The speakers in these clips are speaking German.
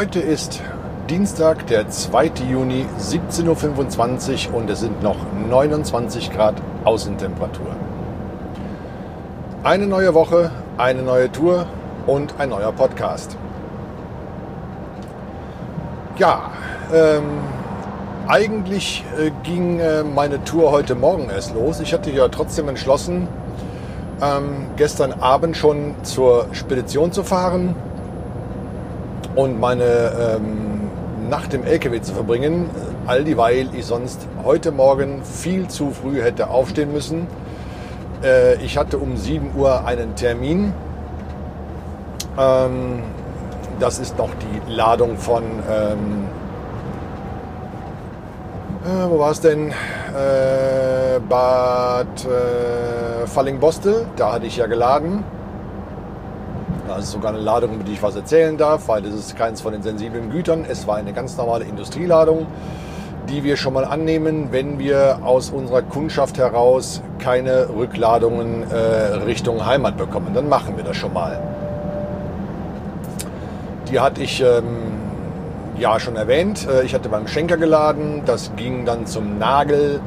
Heute ist Dienstag, der 2. Juni, 17.25 Uhr und es sind noch 29 Grad Außentemperatur. Eine neue Woche, eine neue Tour und ein neuer Podcast. Ja, ähm, eigentlich äh, ging äh, meine Tour heute Morgen erst los. Ich hatte ja trotzdem entschlossen, ähm, gestern Abend schon zur Spedition zu fahren und meine ähm, Nacht im LKW zu verbringen, all dieweil ich sonst heute Morgen viel zu früh hätte aufstehen müssen. Äh, ich hatte um 7 Uhr einen Termin. Ähm, das ist noch die Ladung von ähm, äh, wo war es denn? Äh, Bad äh, Fallingbostel, da hatte ich ja geladen. Das ist sogar eine Ladung, über die ich was erzählen darf, weil das ist keins von den sensiblen Gütern. Es war eine ganz normale Industrieladung, die wir schon mal annehmen, wenn wir aus unserer Kundschaft heraus keine Rückladungen äh, Richtung Heimat bekommen. Dann machen wir das schon mal. Die hatte ich ähm, ja schon erwähnt. Äh, ich hatte beim Schenker geladen. Das ging dann zum Nagel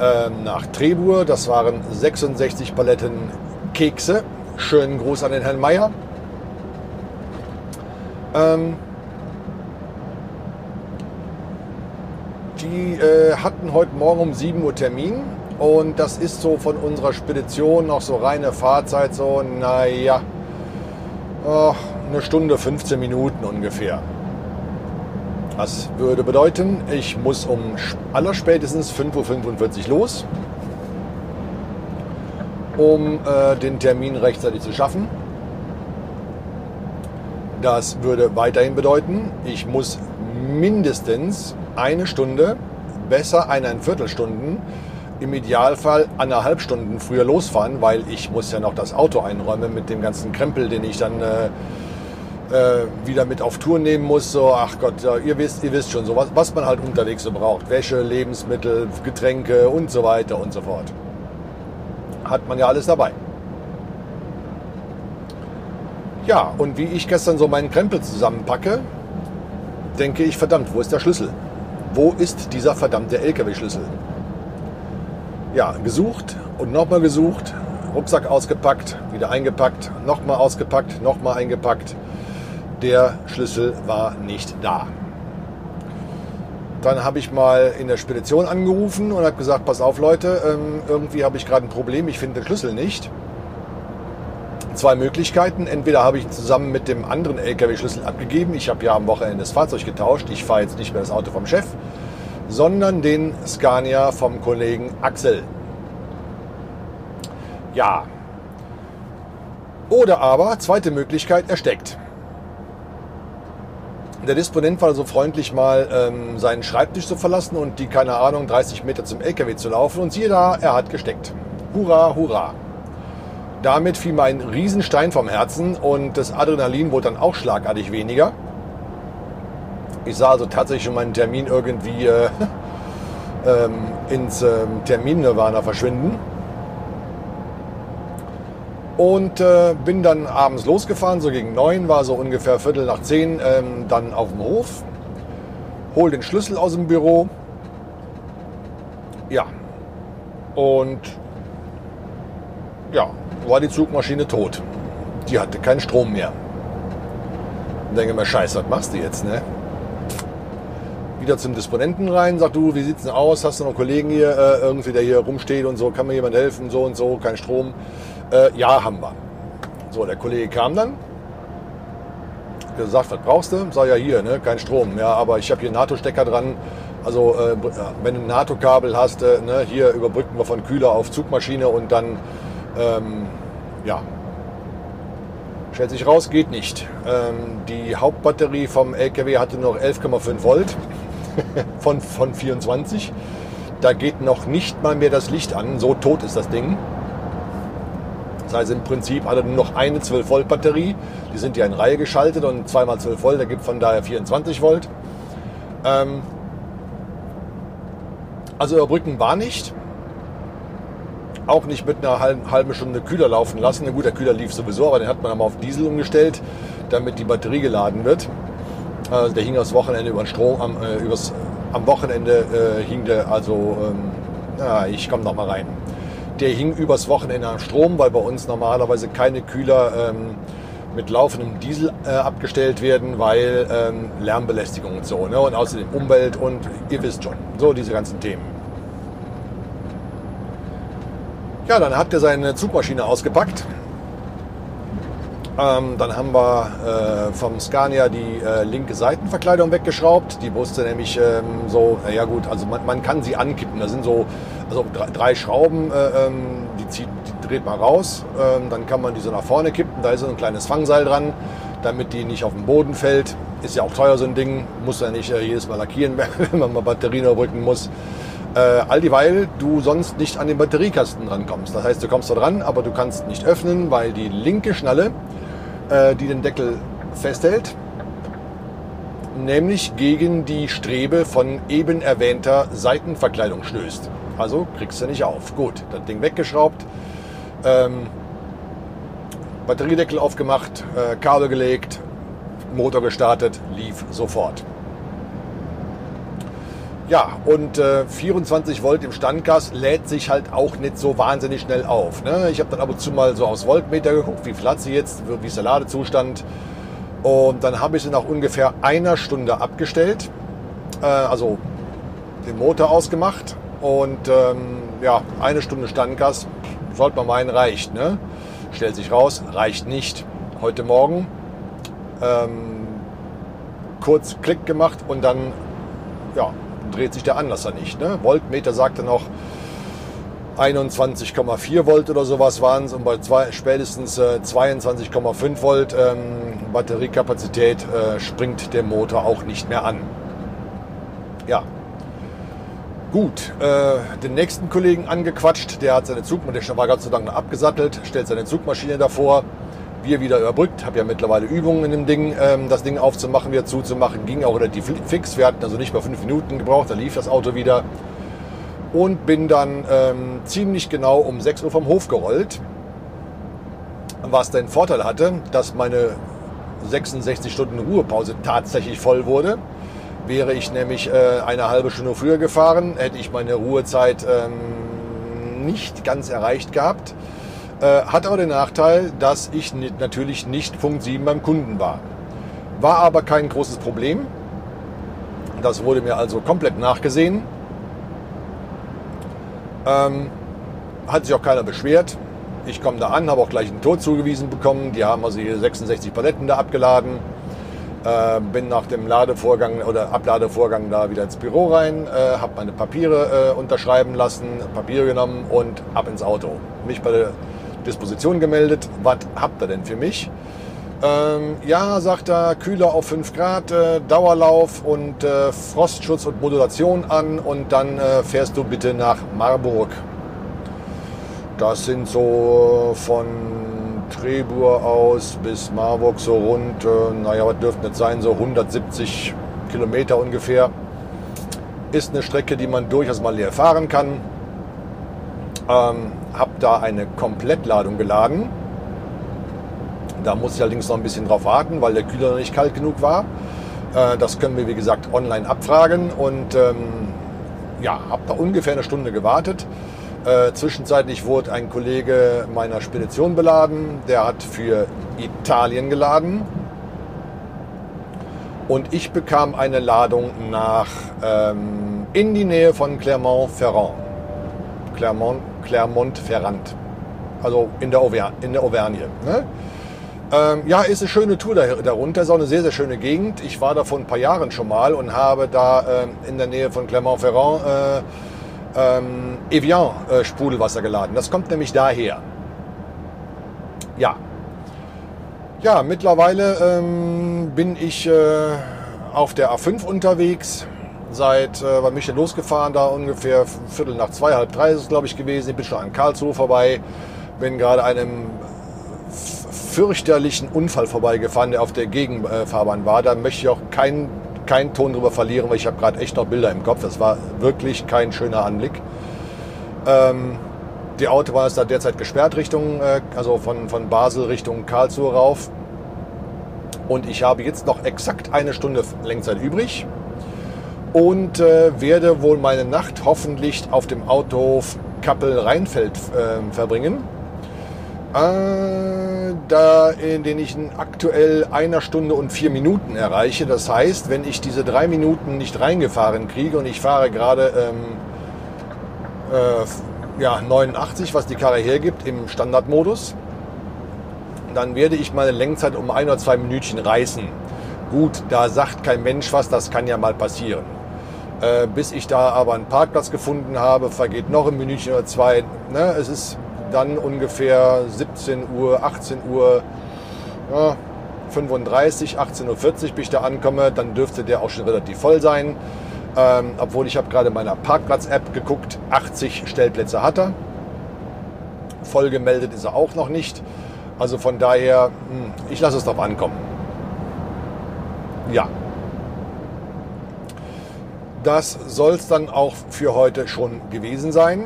äh, nach Trebur. Das waren 66 Paletten Kekse. Schönen Gruß an den Herrn Meier. Ähm, die äh, hatten heute Morgen um 7 Uhr Termin. Und das ist so von unserer Spedition noch so reine Fahrzeit, so, naja, oh, eine Stunde, 15 Minuten ungefähr. Das würde bedeuten, ich muss um allerspätestens 5.45 Uhr los, um äh, den Termin rechtzeitig zu schaffen. Das würde weiterhin bedeuten, ich muss mindestens eine Stunde, besser eineinviertel Viertelstunden, im Idealfall anderthalb Stunden früher losfahren, weil ich muss ja noch das Auto einräumen mit dem ganzen Krempel, den ich dann äh, äh, wieder mit auf Tour nehmen muss. So, ach Gott, ja, ihr wisst, ihr wisst schon, so was, was man halt unterwegs so braucht. Wäsche, Lebensmittel, Getränke und so weiter und so fort. Hat man ja alles dabei. Ja, und wie ich gestern so meinen Krempel zusammenpacke, denke ich, verdammt, wo ist der Schlüssel? Wo ist dieser verdammte LKW-Schlüssel? Ja, gesucht und nochmal gesucht, Rucksack ausgepackt, wieder eingepackt, nochmal ausgepackt, nochmal eingepackt der Schlüssel war nicht da. Dann habe ich mal in der Spedition angerufen und habe gesagt, pass auf Leute, ähm, irgendwie habe ich gerade ein Problem, ich finde den Schlüssel nicht. Zwei Möglichkeiten. Entweder habe ich zusammen mit dem anderen LKW-Schlüssel abgegeben. Ich habe ja am Wochenende das Fahrzeug getauscht. Ich fahre jetzt nicht mehr das Auto vom Chef, sondern den Scania vom Kollegen Axel. Ja. Oder aber, zweite Möglichkeit, er steckt. Der Disponent war so freundlich, mal ähm, seinen Schreibtisch zu verlassen und die, keine Ahnung, 30 Meter zum LKW zu laufen. Und siehe da, er hat gesteckt. Hurra, hurra. Damit fiel mir ein Riesenstein vom Herzen und das Adrenalin wurde dann auch schlagartig weniger. Ich sah also tatsächlich schon meinen Termin irgendwie äh, ähm, ins ähm, Termin-Nirvana verschwinden. Und äh, bin dann abends losgefahren, so gegen neun, war so ungefähr Viertel nach zehn, ähm, dann auf dem Hof, hol den Schlüssel aus dem Büro. Ja. Und ja, war die Zugmaschine tot. Die hatte keinen Strom mehr. Und denke mir, scheiße, was machst du jetzt, ne? Wieder zum Disponenten rein, sag du, wie sieht's denn aus? Hast du noch einen Kollegen hier, äh, irgendwie, der hier rumsteht und so, kann mir jemand helfen, so und so, kein Strom. Äh, ja, haben wir. So, der Kollege kam dann. Gesagt, was brauchst du? Sag ja hier, ne? kein Strom. Ja, aber ich habe hier NATO-Stecker dran. Also äh, wenn du ein NATO-Kabel hast, äh, ne, hier überbrücken wir von Kühler auf Zugmaschine und dann, ähm, ja, stellt sich raus, geht nicht. Ähm, die Hauptbatterie vom LKW hatte noch 11,5 Volt von, von 24. Da geht noch nicht mal mehr das Licht an, so tot ist das Ding. Das heißt, im Prinzip hat er nur noch eine 12 Volt Batterie. Die sind ja in Reihe geschaltet und zweimal 12 Volt, der gibt von daher 24 Volt. Ähm also überbrücken war nicht. Auch nicht mit einer halben Stunde Kühler laufen lassen. Na gut, der Kühler lief sowieso, aber den hat man einmal auf Diesel umgestellt, damit die Batterie geladen wird. Äh, der hing das Wochenende über den Strom, am, äh, übers, am Wochenende äh, hing der, also, ähm, ja, ich komme noch mal rein. Der hing übers Wochenende am Strom, weil bei uns normalerweise keine Kühler ähm, mit laufendem Diesel äh, abgestellt werden, weil ähm, Lärmbelästigung und so. Ne? Und außerdem Umwelt und ihr wisst schon, so diese ganzen Themen. Ja, dann hat er seine Zugmaschine ausgepackt. Ähm, dann haben wir äh, vom Scania die äh, linke Seitenverkleidung weggeschraubt. Die musste nämlich ähm, so, ja gut, also man, man, kann sie ankippen. Da sind so also drei, drei Schrauben, äh, ähm, die, zieht, die, dreht man raus. Ähm, dann kann man die so nach vorne kippen. Da ist so ein kleines Fangseil dran, damit die nicht auf den Boden fällt. Ist ja auch teuer so ein Ding. Muss ja nicht äh, jedes Mal lackieren, wenn man mal Batterien überbrücken muss. Äh, all dieweil du sonst nicht an den Batteriekasten rankommst. Das heißt, du kommst da dran, aber du kannst nicht öffnen, weil die linke Schnalle, äh, die den Deckel festhält, nämlich gegen die Strebe von eben erwähnter Seitenverkleidung stößt. Also kriegst du nicht auf. Gut, das Ding weggeschraubt, ähm, Batteriedeckel aufgemacht, äh, Kabel gelegt, Motor gestartet, lief sofort. Ja, und äh, 24 Volt im Standgas lädt sich halt auch nicht so wahnsinnig schnell auf. Ne? Ich habe dann ab und zu mal so aus Voltmeter geguckt, wie hat sie jetzt, wie ist der Ladezustand. Und dann habe ich sie nach ungefähr einer Stunde abgestellt, äh, also den Motor ausgemacht. Und ähm, ja, eine Stunde Standgas, sollte man meinen, reicht. Ne? Stellt sich raus, reicht nicht. Heute Morgen ähm, kurz Klick gemacht und dann ja, dreht sich der Anlasser nicht. Ne? Voltmeter sagte noch 21,4 Volt oder sowas waren es und bei zwei, spätestens äh, 22,5 Volt ähm, Batteriekapazität äh, springt der Motor auch nicht mehr an. Ja, Gut, äh, den nächsten Kollegen angequatscht, der hat seine Zugmaschine, der war Gott sei Dank abgesattelt, stellt seine Zugmaschine davor, wir wieder überbrückt, habe ja mittlerweile Übungen in dem Ding, ähm, das Ding aufzumachen, wieder zuzumachen, ging auch relativ fix. Wir hatten also nicht mal fünf Minuten gebraucht, da lief das Auto wieder. Und bin dann ähm, ziemlich genau um 6 Uhr vom Hof gerollt. Was den Vorteil hatte, dass meine 66 Stunden Ruhepause tatsächlich voll wurde. Wäre ich nämlich äh, eine halbe Stunde früher gefahren, hätte ich meine Ruhezeit ähm, nicht ganz erreicht gehabt. Äh, hat aber den Nachteil, dass ich nicht, natürlich nicht Punkt 7 beim Kunden war. War aber kein großes Problem. Das wurde mir also komplett nachgesehen. Ähm, hat sich auch keiner beschwert. Ich komme da an, habe auch gleich einen Tod zugewiesen bekommen. Die haben also hier 66 Paletten da abgeladen. Äh, bin nach dem Ladevorgang oder Abladevorgang da wieder ins Büro rein, äh, habe meine Papiere äh, unterschreiben lassen, Papiere genommen und ab ins Auto. Mich bei der Disposition gemeldet. Was habt ihr denn für mich? Ähm, ja, sagt er, Kühler auf 5 Grad, äh, Dauerlauf und äh, Frostschutz und Modulation an und dann äh, fährst du bitte nach Marburg. Das sind so von Trebur aus bis Marburg so rund, äh, naja, was dürfte nicht sein, so 170 Kilometer ungefähr. Ist eine Strecke, die man durchaus mal leer fahren kann. Ähm, habe da eine Komplettladung geladen. Da muss ich allerdings noch ein bisschen drauf warten, weil der Kühler noch nicht kalt genug war. Äh, das können wir, wie gesagt, online abfragen. Und ähm, ja, habe da ungefähr eine Stunde gewartet. Äh, zwischenzeitlich wurde ein Kollege meiner Spedition beladen. Der hat für Italien geladen. Und ich bekam eine Ladung nach ähm, in die Nähe von Clermont-Ferrand. Clermont Clermont-Ferrand. Also in der, Auver in der Auvergne. Ne? Ähm, ja, ist eine schöne Tour darunter, ist auch eine sehr, sehr schöne Gegend. Ich war da vor ein paar Jahren schon mal und habe da ähm, in der Nähe von Clermont-Ferrand äh, ähm, Evian äh, Sprudelwasser geladen. Das kommt nämlich daher. Ja. Ja, mittlerweile ähm, bin ich äh, auf der A5 unterwegs seit, äh, wann bin ich denn losgefahren? Da ungefähr Viertel nach zwei, halb drei ist es, glaube ich, gewesen. Ich bin schon an Karlsruhe vorbei. Bin gerade einem fürchterlichen Unfall vorbeigefahren, der auf der Gegenfahrbahn war. Da möchte ich auch keinen keinen Ton drüber verlieren, weil ich habe gerade echt noch Bilder im Kopf. Das war wirklich kein schöner Anblick. Ähm, die Autobahn ist da derzeit gesperrt Richtung, äh, also von, von Basel Richtung Karlsruhe rauf. Und ich habe jetzt noch exakt eine Stunde Lenkzeit übrig und äh, werde wohl meine Nacht hoffentlich auf dem Autohof Kappel-Rheinfeld äh, verbringen. Äh, da in den ich aktuell einer Stunde und vier Minuten erreiche. Das heißt, wenn ich diese drei Minuten nicht reingefahren kriege und ich fahre gerade ähm, äh, ja, 89, was die Karre hergibt, im Standardmodus, dann werde ich meine Lenkzeit um ein oder zwei Minütchen reißen. Gut, da sagt kein Mensch was, das kann ja mal passieren. Äh, bis ich da aber einen Parkplatz gefunden habe, vergeht noch ein Minütchen oder zwei. Ne? Es ist dann ungefähr 17 Uhr, 18 Uhr, ja, 35, 18.40 Uhr, bis ich da ankomme. Dann dürfte der auch schon relativ voll sein. Ähm, obwohl ich habe gerade meiner Parkplatz-App geguckt, 80 Stellplätze hat er. Voll gemeldet ist er auch noch nicht. Also von daher, hm, ich lasse es drauf ankommen. Ja, das soll es dann auch für heute schon gewesen sein.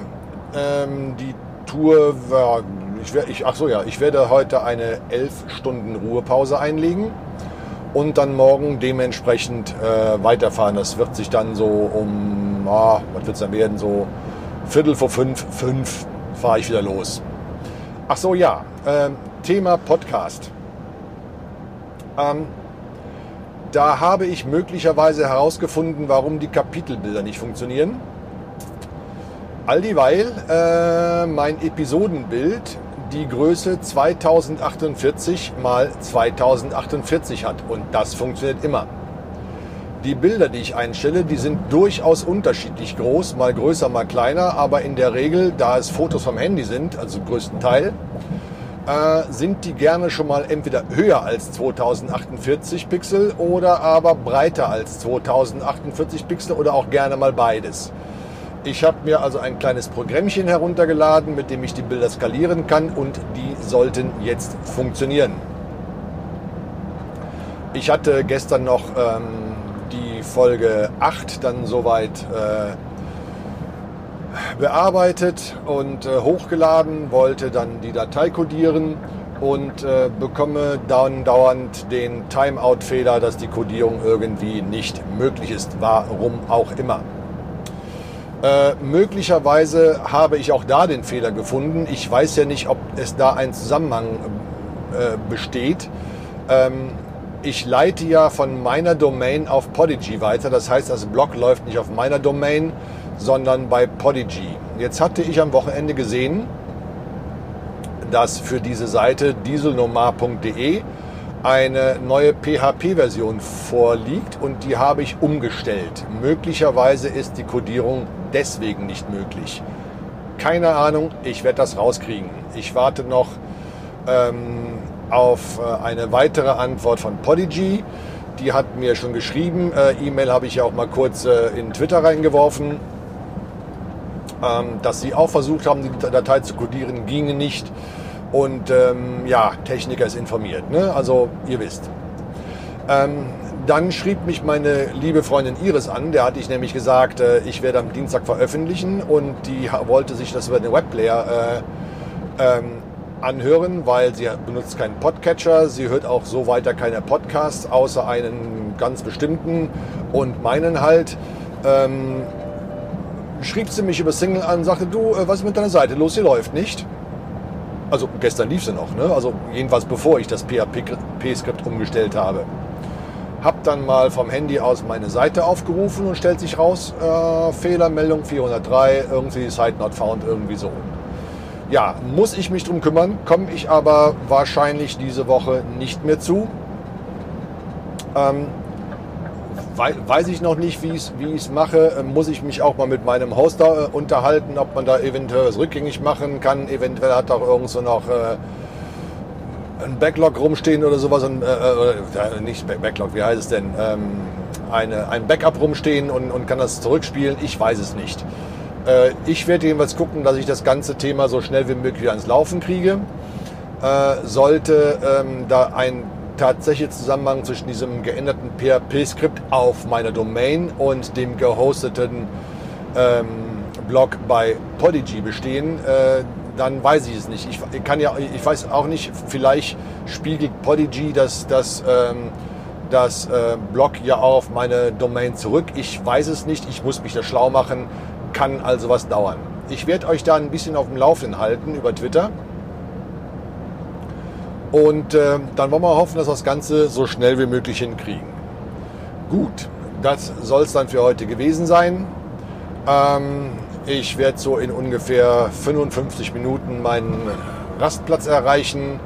Ähm, die Tour war, ich, ich, ach so ja, ich werde heute eine 11 Stunden Ruhepause einlegen und dann morgen dementsprechend äh, weiterfahren. Das wird sich dann so um, ah, was wird es dann werden, so Viertel vor fünf, fünf fahre ich wieder los. Ach so ja, äh, Thema Podcast. Ähm, da habe ich möglicherweise herausgefunden, warum die Kapitelbilder nicht funktionieren. All dieweil äh, mein Episodenbild die Größe 2048 mal 2048 hat. Und das funktioniert immer. Die Bilder, die ich einstelle, die sind durchaus unterschiedlich groß, mal größer, mal kleiner, aber in der Regel, da es Fotos vom Handy sind, also größten Teil, äh, sind die gerne schon mal entweder höher als 2048 Pixel oder aber breiter als 2048 Pixel oder auch gerne mal beides. Ich habe mir also ein kleines Programmchen heruntergeladen, mit dem ich die Bilder skalieren kann und die sollten jetzt funktionieren. Ich hatte gestern noch ähm, die Folge 8 dann soweit äh, bearbeitet und äh, hochgeladen, wollte dann die Datei codieren und äh, bekomme dann dauernd den Timeout-Fehler, dass die Codierung irgendwie nicht möglich ist, warum auch immer. Äh, möglicherweise habe ich auch da den Fehler gefunden. Ich weiß ja nicht, ob es da ein Zusammenhang äh, besteht. Ähm, ich leite ja von meiner Domain auf Podigy weiter. Das heißt, das Blog läuft nicht auf meiner Domain, sondern bei Podigy. Jetzt hatte ich am Wochenende gesehen, dass für diese Seite dieselnomar.de eine neue PHP-Version vorliegt und die habe ich umgestellt. Möglicherweise ist die Codierung deswegen nicht möglich. Keine Ahnung, ich werde das rauskriegen. Ich warte noch ähm, auf äh, eine weitere Antwort von Podigy. Die hat mir schon geschrieben. Äh, E-Mail habe ich ja auch mal kurz äh, in Twitter reingeworfen ähm, dass sie auch versucht haben, die Datei zu codieren, ginge nicht. Und ähm, ja, Techniker ist informiert. Ne? Also ihr wisst. Ähm, dann schrieb mich meine liebe Freundin Iris an, der hatte ich nämlich gesagt, äh, ich werde am Dienstag veröffentlichen und die wollte sich das über den Webplayer äh, ähm, anhören, weil sie benutzt keinen Podcatcher, sie hört auch so weiter keine Podcasts, außer einen ganz bestimmten und meinen halt. Ähm, schrieb sie mich über Single an, sagte, du, äh, was ist mit deiner Seite los, sie läuft nicht. Also gestern lief sie noch, ne? also jedenfalls bevor ich das PHP-Skript umgestellt habe. Hab dann mal vom Handy aus meine Seite aufgerufen und stellt sich raus, äh, Fehlermeldung 403, irgendwie Site not found, irgendwie so. Ja, muss ich mich drum kümmern, komme ich aber wahrscheinlich diese Woche nicht mehr zu. Ähm, weiß ich noch nicht, wie ich es mache. Ähm, muss ich mich auch mal mit meinem Hoster äh, unterhalten, ob man da eventuell was rückgängig machen kann. Eventuell hat auch irgend so noch äh, ein Backlog rumstehen oder sowas. Und, äh, äh, nicht Backlog, wie heißt es denn? Ähm, eine, ein Backup rumstehen und, und kann das zurückspielen. Ich weiß es nicht. Äh, ich werde jedenfalls gucken, dass ich das ganze Thema so schnell wie möglich ans Laufen kriege. Äh, sollte ähm, da ein tatsächlich Zusammenhang zwischen diesem geänderten PHP-Skript auf meiner Domain und dem gehosteten ähm, Blog bei Podigy bestehen. Äh, dann weiß ich es nicht. Ich, kann ja, ich weiß auch nicht, vielleicht spiegelt Podigy das, das, ähm, das äh, Blog ja auch auf meine Domain zurück. Ich weiß es nicht, ich muss mich da schlau machen, kann also was dauern. Ich werde euch da ein bisschen auf dem Laufenden halten über Twitter. Und äh, dann wollen wir hoffen, dass wir das Ganze so schnell wie möglich hinkriegen. Gut, das soll es dann für heute gewesen sein. Ähm, ich werde so in ungefähr 55 Minuten meinen Rastplatz erreichen.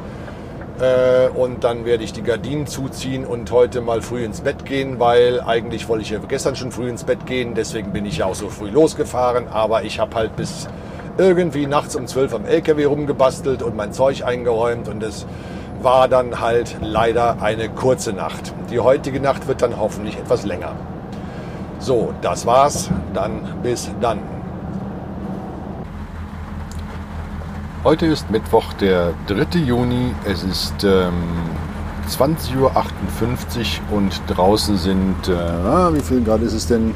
Äh, und dann werde ich die Gardinen zuziehen und heute mal früh ins Bett gehen, weil eigentlich wollte ich ja gestern schon früh ins Bett gehen. Deswegen bin ich ja auch so früh losgefahren. Aber ich habe halt bis irgendwie nachts um 12 am LKW rumgebastelt und mein Zeug eingeräumt. Und es war dann halt leider eine kurze Nacht. Die heutige Nacht wird dann hoffentlich etwas länger. So, das war's. Dann bis dann. Heute ist Mittwoch, der 3. Juni. Es ist ähm, 20.58 Uhr und draußen sind, äh, ah, wie viel Grad ist es denn?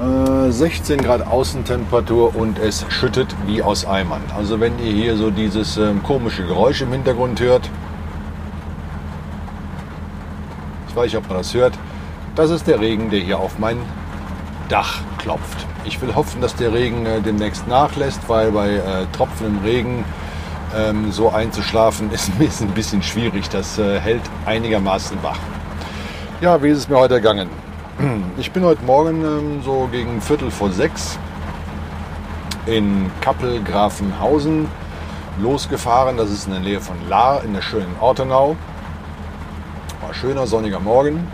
Äh, 16 Grad Außentemperatur und es schüttet wie aus Eimern. Also wenn ihr hier so dieses ähm, komische Geräusch im Hintergrund hört, ich weiß nicht, ob man das hört, das ist der Regen, der hier auf mein Dach klopft. Ich will hoffen, dass der Regen äh, demnächst nachlässt, weil bei äh, tropfendem Regen ähm, so einzuschlafen ist, ist ein bisschen schwierig. Das äh, hält einigermaßen wach. Ja, wie ist es mir heute ergangen? Ich bin heute Morgen ähm, so gegen Viertel vor sechs in Kappel-Grafenhausen losgefahren. Das ist in der Nähe von Lahr in der schönen Ortenau. War schöner sonniger Morgen.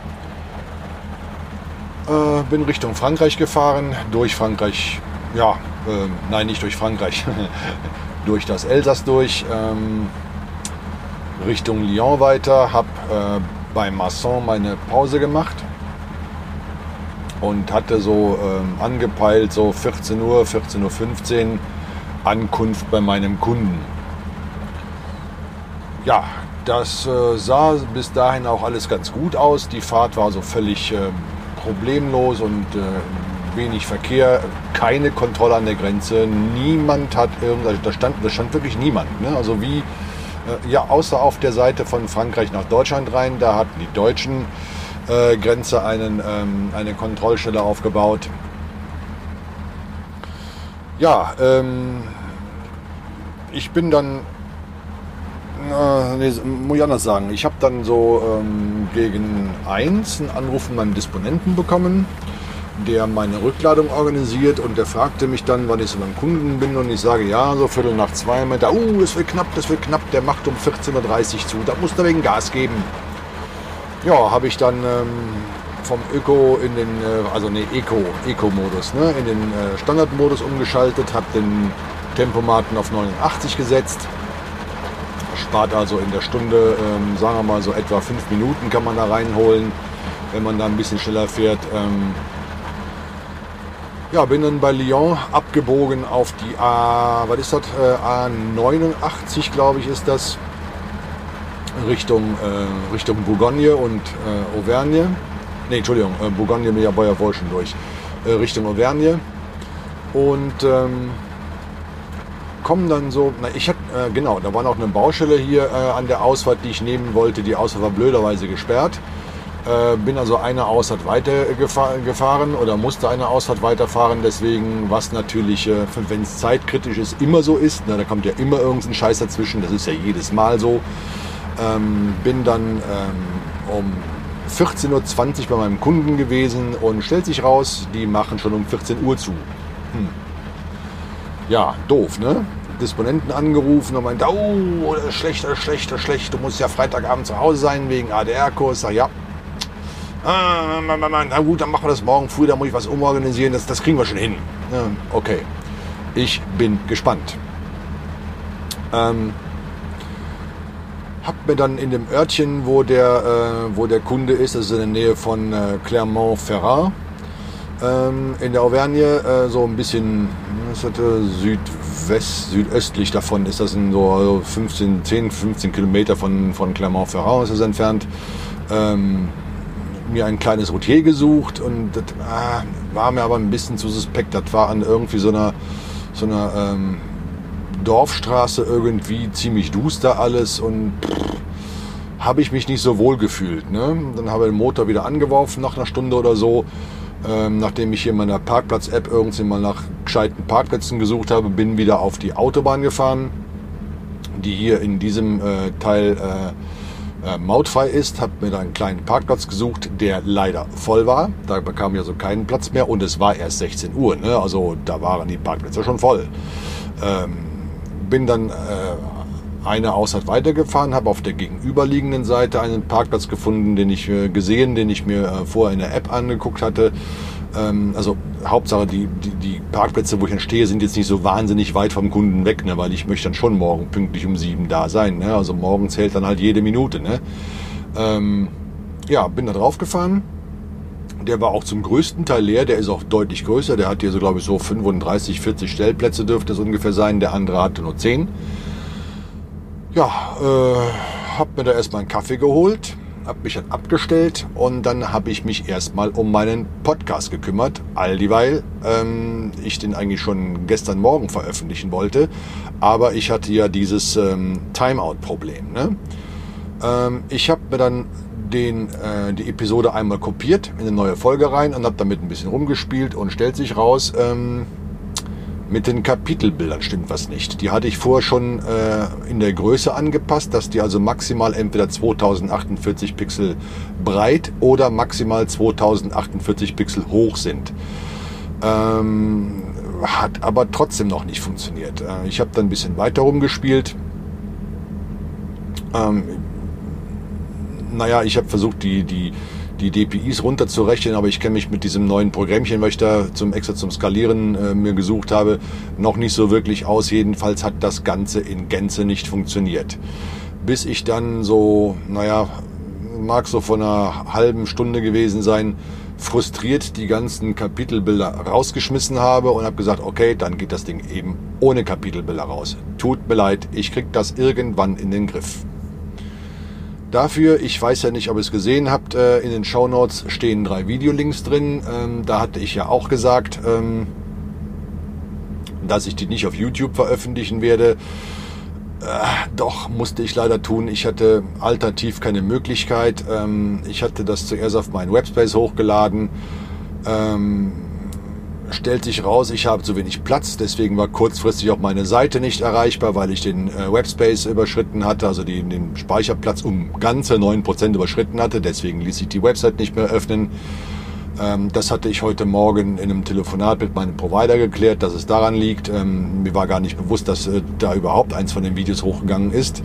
Äh, bin Richtung Frankreich gefahren, durch Frankreich, ja, äh, nein, nicht durch Frankreich, durch das Elsass durch, ähm, Richtung Lyon weiter, habe äh, bei Masson meine Pause gemacht und hatte so ähm, angepeilt, so 14 Uhr, 14.15 Uhr Ankunft bei meinem Kunden. Ja, das äh, sah bis dahin auch alles ganz gut aus. Die Fahrt war so völlig ähm, problemlos und äh, wenig Verkehr, keine Kontrolle an der Grenze, niemand hat irgendwas, da stand, da stand wirklich niemand. Ne? Also wie, äh, ja, außer auf der Seite von Frankreich nach Deutschland rein, da hatten die Deutschen äh, Grenze einen, ähm, eine Kontrollstelle aufgebaut. Ja, ähm, ich bin dann äh, nee, muss ich anders sagen. Ich habe dann so ähm, gegen eins einen Anruf von meinem Disponenten bekommen, der meine Rückladung organisiert und der fragte mich dann, wann ich so beim Kunden bin und ich sage, ja, so Viertel nach zwei, meinte er, uh, das wird knapp, das wird knapp, der macht um 14.30 Uhr zu, da muss er wegen Gas geben. Ja, habe ich dann ähm, vom Öko in den, äh, also ne, Eco, Eco-Modus, ne, in den äh, Standardmodus umgeschaltet, habe den Tempomaten auf 89 gesetzt spart also in der Stunde, ähm, sagen wir mal so etwa fünf Minuten kann man da reinholen, wenn man da ein bisschen schneller fährt. Ähm, ja, bin dann bei Lyon abgebogen auf die A, was ist das? Äh, A89, glaube ich, ist das. Richtung, äh, Richtung Bourgogne und äh, Auvergne. Ne, Entschuldigung, äh, Bourgogne mit ja Beuer Wolschen durch. Äh, Richtung Auvergne. Und ähm, kommen dann so, na, ich hatte, äh, genau, da war noch eine Baustelle hier äh, an der Ausfahrt, die ich nehmen wollte. Die Ausfahrt war blöderweise gesperrt. Bin also eine Ausfahrt weiter gefahr, gefahren oder musste eine Ausfahrt weiterfahren. Deswegen, was natürlich, wenn es zeitkritisch ist, immer so ist. Na, da kommt ja immer irgendein Scheiß dazwischen. Das ist ja jedes Mal so. Ähm, bin dann ähm, um 14.20 Uhr bei meinem Kunden gewesen und stellt sich raus, die machen schon um 14 Uhr zu. Hm. Ja, doof, ne? Disponenten angerufen und meinte, oh, schlechter, schlechter, schlecht, du musst ja Freitagabend zu Hause sein wegen ADR-Kurs. Sag ja. Ah, na gut, dann machen wir das morgen früh, da muss ich was umorganisieren, das, das kriegen wir schon hin. Okay, ich bin gespannt. Ähm, hab mir dann in dem Örtchen, wo der, äh, wo der Kunde ist, das ist in der Nähe von äh, Clermont-Ferrand, ähm, in der Auvergne, äh, so ein bisschen was hatte, südwest, südöstlich davon ist das in so 15, 10, 15 Kilometer von, von Clermont-Ferrand ist es entfernt. Ähm, mir ein kleines Routier gesucht und das ah, war mir aber ein bisschen zu suspekt. Das war an irgendwie so einer, so einer ähm, Dorfstraße irgendwie ziemlich duster alles und habe ich mich nicht so wohl gefühlt. Ne? Dann habe ich den Motor wieder angeworfen nach einer Stunde oder so. Ähm, nachdem ich hier in meiner Parkplatz-App irgendwie mal nach gescheiten Parkplätzen gesucht habe, bin wieder auf die Autobahn gefahren, die hier in diesem äh, Teil äh, äh, mautfrei ist. Habe mir da einen kleinen Parkplatz gesucht, der leider voll war. Da bekam ich also keinen Platz mehr und es war erst 16 Uhr. Ne? Also da waren die Parkplätze schon voll. Ähm, bin dann äh, eine Ausfahrt weitergefahren, habe auf der gegenüberliegenden Seite einen Parkplatz gefunden, den ich äh, gesehen, den ich mir äh, vorher in der App angeguckt hatte. Ähm, also Hauptsache, die, die, die Parkplätze, wo ich dann stehe, sind jetzt nicht so wahnsinnig weit vom Kunden weg, ne, weil ich möchte dann schon morgen pünktlich um sieben da sein. Ne? Also morgen zählt dann halt jede Minute. Ne? Ähm, ja, bin da drauf gefahren. Der war auch zum größten Teil leer, der ist auch deutlich größer. Der hat hier so, glaube ich, so 35, 40 Stellplätze dürfte es ungefähr sein. Der andere hatte nur 10. Ja, äh, hab mir da erstmal einen Kaffee geholt, hab mich dann abgestellt und dann habe ich mich erstmal um meinen Podcast gekümmert, all dieweil ähm, ich den eigentlich schon gestern Morgen veröffentlichen wollte, aber ich hatte ja dieses ähm, Timeout-Problem. Ne? Ähm, ich habe mir dann den, äh, die Episode einmal kopiert in eine neue Folge rein und habe damit ein bisschen rumgespielt und stellt sich raus, ähm, mit den Kapitelbildern stimmt was nicht. Die hatte ich vorher schon äh, in der Größe angepasst, dass die also maximal entweder 2048 Pixel breit oder maximal 2048 Pixel hoch sind. Ähm, hat aber trotzdem noch nicht funktioniert. Äh, ich habe dann ein bisschen weiter rumgespielt. Ähm, naja, ich habe versucht, die, die die DPIs runterzurechnen, aber ich kenne mich mit diesem neuen Programmchen, was ich da zum extra zum Skalieren äh, mir gesucht habe, noch nicht so wirklich aus. Jedenfalls hat das Ganze in Gänze nicht funktioniert. Bis ich dann so, naja, mag so von einer halben Stunde gewesen sein, frustriert die ganzen Kapitelbilder rausgeschmissen habe und habe gesagt, okay, dann geht das Ding eben ohne Kapitelbilder raus. Tut mir leid, ich krieg das irgendwann in den Griff. Dafür, ich weiß ja nicht, ob ihr es gesehen habt, äh, in den Show Notes stehen drei Videolinks drin. Ähm, da hatte ich ja auch gesagt, ähm, dass ich die nicht auf YouTube veröffentlichen werde. Äh, doch, musste ich leider tun. Ich hatte alternativ keine Möglichkeit. Ähm, ich hatte das zuerst auf meinen Webspace hochgeladen stellt sich raus, ich habe zu wenig Platz, deswegen war kurzfristig auch meine Seite nicht erreichbar, weil ich den äh, Webspace überschritten hatte, also die, den Speicherplatz um ganze 9% überschritten hatte, deswegen ließ sich die Website nicht mehr öffnen. Ähm, das hatte ich heute Morgen in einem Telefonat mit meinem Provider geklärt, dass es daran liegt. Ähm, mir war gar nicht bewusst, dass äh, da überhaupt eins von den Videos hochgegangen ist,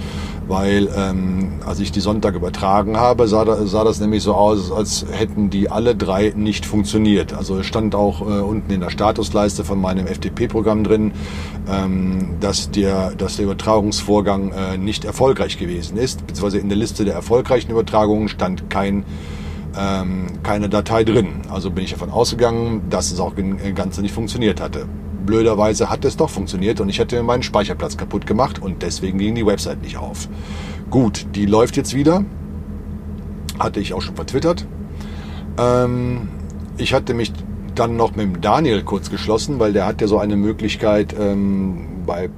weil ähm, als ich die Sonntag übertragen habe, sah, da, sah das nämlich so aus, als hätten die alle drei nicht funktioniert. Also es stand auch äh, unten in der Statusleiste von meinem FTP-Programm drin, ähm, dass, der, dass der Übertragungsvorgang äh, nicht erfolgreich gewesen ist, beziehungsweise in der Liste der erfolgreichen Übertragungen stand kein ähm, keine Datei drin. Also bin ich davon ausgegangen, dass es auch im Ganze nicht funktioniert hatte. Blöderweise hat es doch funktioniert und ich hätte meinen Speicherplatz kaputt gemacht und deswegen ging die Website nicht auf. Gut, die läuft jetzt wieder. Hatte ich auch schon vertwittert. Ähm, ich hatte mich dann noch mit dem Daniel kurz geschlossen, weil der hat ja so eine Möglichkeit, ähm, bei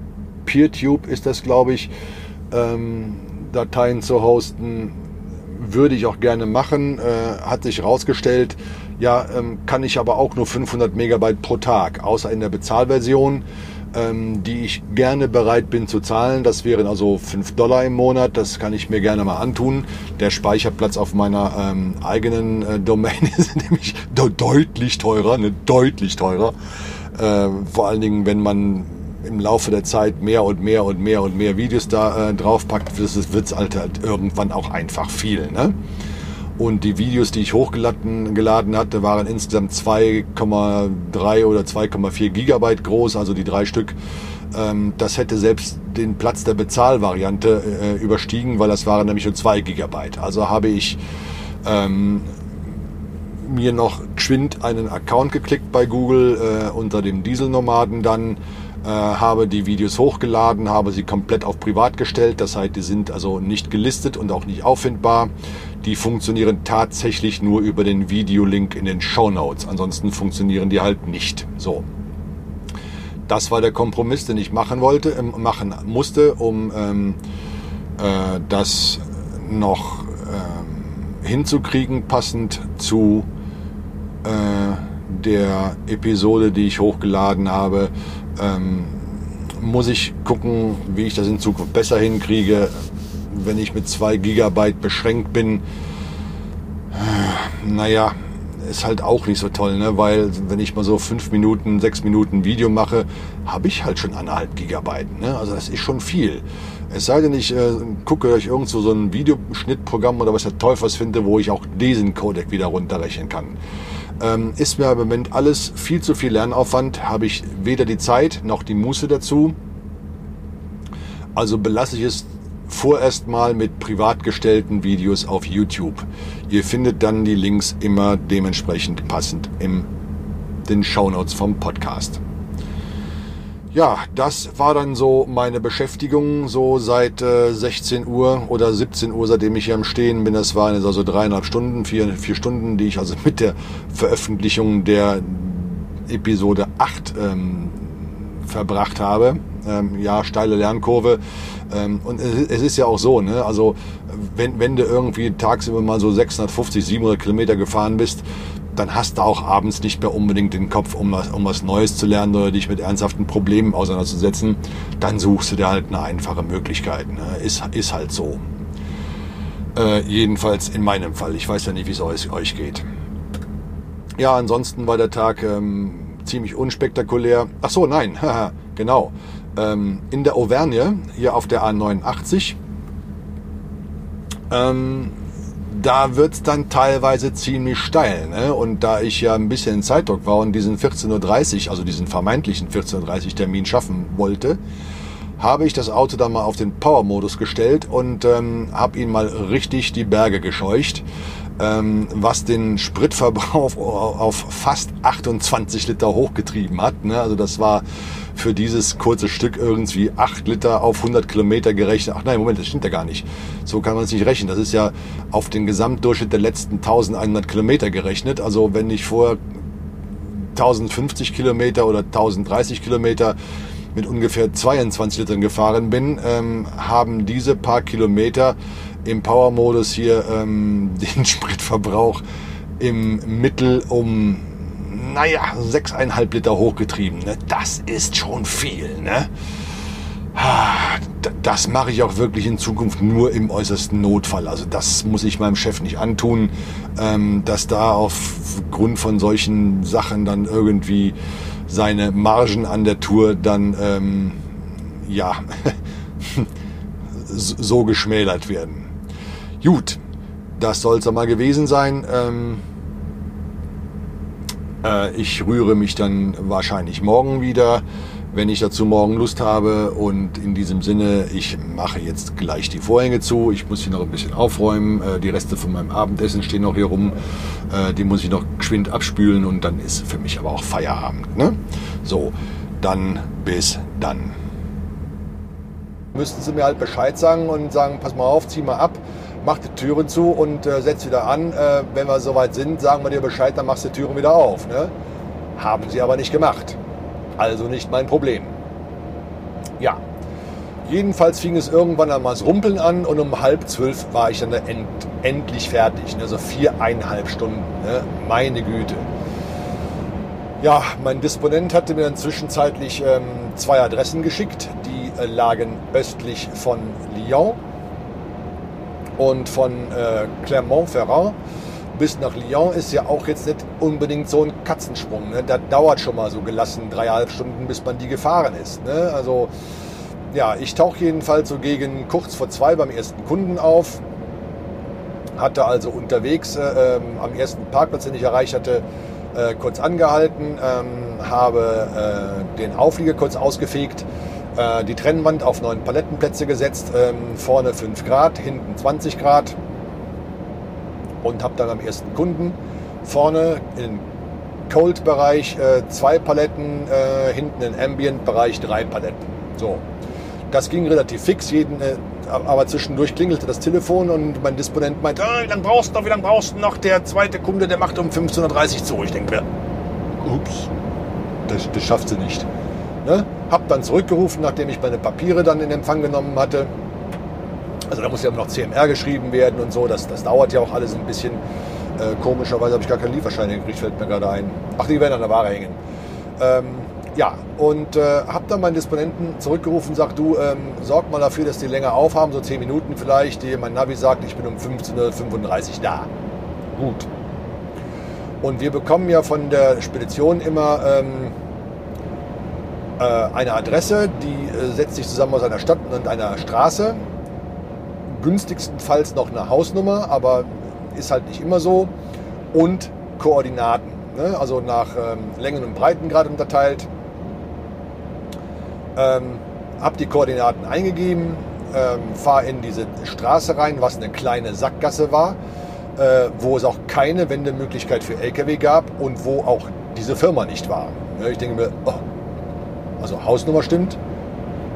PeerTube ist das, glaube ich, ähm, Dateien zu hosten, würde ich auch gerne machen, äh, hat sich herausgestellt, ja, ähm, kann ich aber auch nur 500 Megabyte pro Tag, außer in der Bezahlversion, ähm, die ich gerne bereit bin zu zahlen. Das wären also 5 Dollar im Monat, das kann ich mir gerne mal antun. Der Speicherplatz auf meiner ähm, eigenen äh, Domain ist nämlich deutlich teurer, ne, deutlich teurer. Äh, vor allen Dingen, wenn man im Laufe der Zeit mehr und mehr und mehr und mehr Videos da äh, draufpackt, wird es halt, halt irgendwann auch einfach viel. Ne? Und die Videos, die ich hochgeladen geladen hatte, waren insgesamt 2,3 oder 2,4 Gigabyte groß, also die drei Stück. Ähm, das hätte selbst den Platz der Bezahlvariante äh, überstiegen, weil das waren nämlich nur 2 Gigabyte. Also habe ich ähm, mir noch geschwind einen Account geklickt bei Google äh, unter dem Dieselnomaden dann habe die Videos hochgeladen, habe sie komplett auf privat gestellt. Das heißt, die sind also nicht gelistet und auch nicht auffindbar. Die funktionieren tatsächlich nur über den Videolink in den Show Notes. Ansonsten funktionieren die halt nicht. So. das war der Kompromiss, den ich machen wollte, äh, machen musste, um ähm, äh, das noch ähm, hinzukriegen, passend zu äh, der Episode, die ich hochgeladen habe. Ähm, muss ich gucken, wie ich das in Zukunft besser hinkriege, wenn ich mit zwei Gigabyte beschränkt bin. Naja, ist halt auch nicht so toll, ne? weil wenn ich mal so fünf Minuten, sechs Minuten Video mache, habe ich halt schon anderthalb Gigabyte. Ne? Also das ist schon viel. Es sei denn, ich äh, gucke euch irgendwo so ein Videoschnittprogramm oder was der Teufels finde, wo ich auch diesen Codec wieder runterrechnen kann. Ähm, ist mir im Moment alles viel zu viel Lernaufwand, habe ich weder die Zeit noch die Muße dazu. Also belasse ich es vorerst mal mit privat gestellten Videos auf YouTube. Ihr findet dann die Links immer dementsprechend passend in den Shownotes vom Podcast. Ja, das war dann so meine Beschäftigung, so seit äh, 16 Uhr oder 17 Uhr, seitdem ich hier am Stehen bin. Das waren also dreieinhalb Stunden, vier, vier Stunden, die ich also mit der Veröffentlichung der Episode 8 ähm, verbracht habe. Ähm, ja, steile Lernkurve. Ähm, und es ist ja auch so, ne? Also wenn, wenn du irgendwie tagsüber mal so 650, 700 Kilometer gefahren bist, dann hast du auch abends nicht mehr unbedingt den Kopf, um was, um was Neues zu lernen oder dich mit ernsthaften Problemen auseinanderzusetzen. Dann suchst du dir halt eine einfache Möglichkeit. Ne? Ist, ist halt so. Äh, jedenfalls in meinem Fall. Ich weiß ja nicht, wie es euch, euch geht. Ja, ansonsten war der Tag ähm, ziemlich unspektakulär. Ach so, nein, genau ähm, in der Auvergne, hier auf der A89, ähm, da wird's dann teilweise ziemlich steil. Ne? Und da ich ja ein bisschen in Zeitdruck war und diesen 14.30 Uhr, also diesen vermeintlichen 14.30 Uhr Termin schaffen wollte, habe ich das Auto dann mal auf den Power-Modus gestellt und ähm, habe ihn mal richtig die Berge gescheucht, ähm, was den Spritverbrauch auf fast 28 Liter hochgetrieben hat. Ne? Also das war für dieses kurze Stück irgendwie 8 Liter auf 100 Kilometer gerechnet. Ach nein, Moment, das stimmt ja gar nicht. So kann man es nicht rechnen. Das ist ja auf den Gesamtdurchschnitt der letzten 1100 Kilometer gerechnet. Also wenn ich vorher 1050 Kilometer oder 1030 Kilometer mit ungefähr 22 Litern gefahren bin, ähm, haben diese paar Kilometer im Power-Modus hier ähm, den Spritverbrauch im Mittel um naja, sechseinhalb Liter hochgetrieben. Ne? Das ist schon viel. Ne? Das mache ich auch wirklich in Zukunft nur im äußersten Notfall. Also das muss ich meinem Chef nicht antun, ähm, dass da aufgrund von solchen Sachen dann irgendwie seine Margen an der Tour dann ähm, ja so geschmälert werden. Gut, das soll es mal gewesen sein. Ähm, äh, ich rühre mich dann wahrscheinlich morgen wieder, wenn ich dazu morgen Lust habe. Und in diesem Sinne, ich mache jetzt gleich die Vorhänge zu. Ich muss hier noch ein bisschen aufräumen. Äh, die Reste von meinem Abendessen stehen noch hier rum. Äh, die muss ich noch geschwind abspülen und dann ist für mich aber auch Feierabend. Ne? So, dann bis dann. Müssten Sie mir halt Bescheid sagen und sagen, pass mal auf, zieh mal ab mach die Türen zu und äh, setz wieder an. Äh, wenn wir soweit sind, sagen wir dir Bescheid, dann machst du die Türen wieder auf. Ne? Haben sie aber nicht gemacht. Also nicht mein Problem. Ja. Jedenfalls fing es irgendwann einmal das Rumpeln an und um halb zwölf war ich dann end, endlich fertig. Ne? Also viereinhalb Stunden. Ne? Meine Güte. Ja, mein Disponent hatte mir dann zwischenzeitlich ähm, zwei Adressen geschickt. Die äh, lagen östlich von Lyon und von äh, Clermont-Ferrand bis nach Lyon ist ja auch jetzt nicht unbedingt so ein Katzensprung. Ne? Das dauert schon mal so gelassen dreieinhalb Stunden, bis man die gefahren ist. Ne? Also ja, ich tauche jedenfalls so gegen kurz vor zwei beim ersten Kunden auf. Hatte also unterwegs äh, ähm, am ersten Parkplatz, den ich erreicht hatte, äh, kurz angehalten, ähm, habe äh, den Auflieger kurz ausgefegt äh, die Trennwand auf neun Palettenplätze gesetzt, ähm, vorne 5 Grad, hinten 20 Grad und habe dann am ersten Kunden vorne im Cold-Bereich äh, zwei Paletten, äh, hinten im Ambient-Bereich drei Paletten. So, das ging relativ fix, jeden, äh, aber zwischendurch klingelte das Telefon und mein Disponent meinte, oh, wie brauchst du noch, wie lange brauchst du noch? Der zweite Kunde, der macht um 15.30 Uhr zu. Ich denke mir, ups, das, das schafft sie nicht. Ne? Hab dann zurückgerufen, nachdem ich meine Papiere dann in Empfang genommen hatte. Also da muss ja noch CMR geschrieben werden und so. Das, das dauert ja auch alles ein bisschen. Äh, komischerweise habe ich gar keinen Lieferschein gekriegt, fällt mir gerade ein. Ach, die werden an der Ware hängen. Ähm, ja, und äh, habe dann meinen Disponenten zurückgerufen und sagt, du, ähm, sorg mal dafür, dass die länger aufhaben, so 10 Minuten vielleicht. Die, mein Navi sagt, ich bin um 15.35 Uhr da. Gut. Und wir bekommen ja von der Spedition immer ähm, äh, eine Adresse, die äh, setzt sich zusammen aus einer Stadt und einer Straße. Günstigstenfalls noch eine Hausnummer, aber ist halt nicht immer so. Und Koordinaten, ne? also nach ähm, Längen und Breitengrad unterteilt. Ähm, hab die Koordinaten eingegeben, ähm, fahre in diese Straße rein, was eine kleine Sackgasse war äh, wo es auch keine Wendemöglichkeit für Lkw gab und wo auch diese Firma nicht war. Ich denke mir, oh, also Hausnummer stimmt,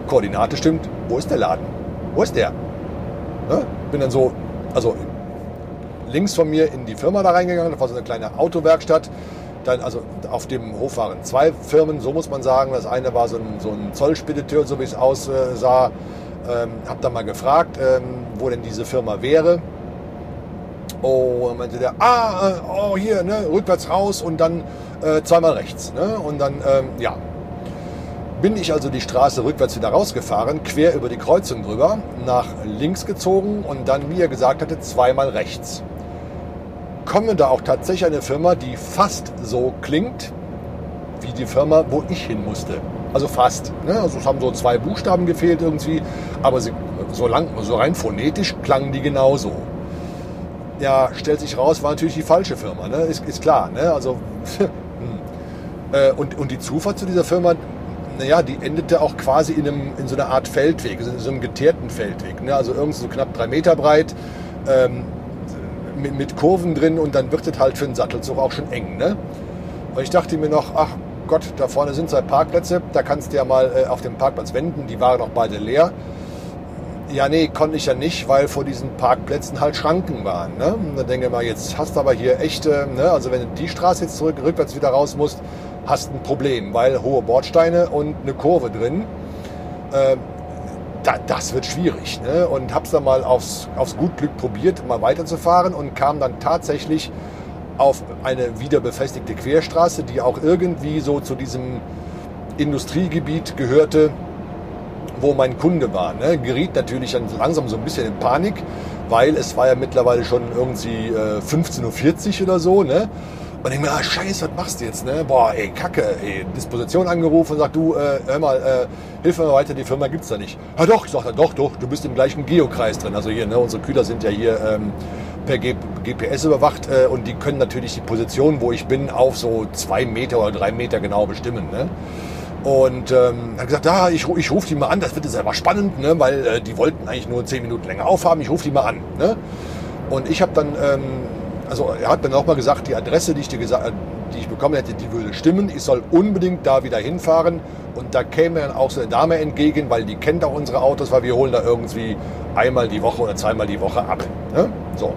Koordinate stimmt, wo ist der Laden? Wo ist der? Ja, bin dann so, also links von mir in die Firma da reingegangen, das war so eine kleine Autowerkstatt. Dann, also auf dem Hof waren zwei Firmen, so muss man sagen. Das eine war so ein, so ein Zollspediteur, so wie es aussah. Ähm, hab dann mal gefragt, ähm, wo denn diese Firma wäre. Oh, dann meinte der, ah, äh, oh, hier, ne, rückwärts raus und dann äh, zweimal rechts. Ne? Und dann, ähm, ja, bin ich also die Straße rückwärts wieder rausgefahren, quer über die Kreuzung drüber, nach links gezogen und dann, wie er gesagt hatte, zweimal rechts. Komme da auch tatsächlich eine Firma, die fast so klingt wie die Firma, wo ich hin musste. Also fast. Ne? Also es haben so zwei Buchstaben gefehlt irgendwie, aber sie, so, lang, so rein phonetisch klangen die genauso ja, stellt sich raus, war natürlich die falsche Firma, ne? ist, ist klar. Ne? Also, hm. äh, und, und die Zufahrt zu dieser Firma, naja, die endete auch quasi in, einem, in so einer Art Feldweg, in so einem geteerten Feldweg. Ne? Also irgendwie so knapp drei Meter breit, ähm, mit, mit, Kurven drin und dann wird es halt für einen Sattelzug auch schon eng. Ne? Und ich dachte mir noch, ach Gott, da vorne sind zwei Parkplätze, da kannst du ja mal äh, auf dem Parkplatz wenden, die waren noch beide leer. Ja, nee, konnte ich ja nicht, weil vor diesen Parkplätzen halt Schranken waren. Ne? Und dann denke ich mal, jetzt hast du aber hier echte, ne? also wenn du die Straße jetzt zurück, rückwärts wieder raus musst, hast ein Problem, weil hohe Bordsteine und eine Kurve drin. Äh, da, das wird schwierig. Ne? Und hab's dann mal aufs, aufs gut Glück probiert, mal weiterzufahren und kam dann tatsächlich auf eine wieder befestigte Querstraße, die auch irgendwie so zu diesem Industriegebiet gehörte wo mein Kunde war. Ne? Geriet natürlich dann langsam so ein bisschen in Panik, weil es war ja mittlerweile schon irgendwie äh, 15.40 Uhr oder so. Ne? Und ich mir, ah, scheiße, was machst du jetzt? Ne? Boah, ey, kacke, ey. Disposition angerufen und sagt, du, äh, hör mal, äh, hilf mir weiter, die Firma gibt's da nicht. Ja doch, ich sag, doch, doch, du bist im gleichen Geokreis drin. Also hier, ne, unsere Kühler sind ja hier ähm, per G GPS überwacht äh, und die können natürlich die Position, wo ich bin, auf so zwei Meter oder drei Meter genau bestimmen. Ne? Und ähm, hat gesagt, ja, ich, ich rufe die mal an, das wird jetzt aber spannend, ne, weil äh, die wollten eigentlich nur zehn Minuten länger aufhaben, ich rufe die mal an. Ne? Und ich habe dann, ähm, also er hat mir nochmal gesagt, die Adresse, die ich, dir gesagt, die ich bekommen hätte, die würde stimmen. Ich soll unbedingt da wieder hinfahren. Und da käme dann auch so eine Dame entgegen, weil die kennt auch unsere Autos, weil wir holen da irgendwie einmal die Woche oder zweimal die Woche ab. Ne? So.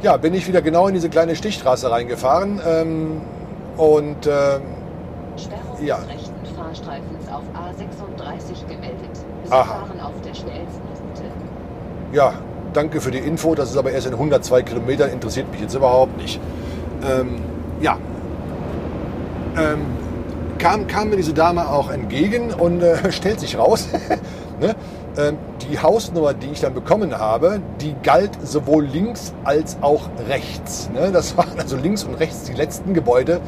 Ja, bin ich wieder genau in diese kleine Stichstraße reingefahren. Ähm, und ähm, Sperrung ja. des rechten Fahrstreifens auf A36 gemeldet. Sie Aha. fahren auf der schnellsten Route. Ja, danke für die Info. Das ist aber erst in 102 Kilometern, interessiert mich jetzt überhaupt nicht. Ähm, ja, ähm, kam, kam mir diese Dame auch entgegen und äh, stellt sich raus, ne? ähm, die Hausnummer, die ich dann bekommen habe, die galt sowohl links als auch rechts. Ne? Das waren also links und rechts die letzten Gebäude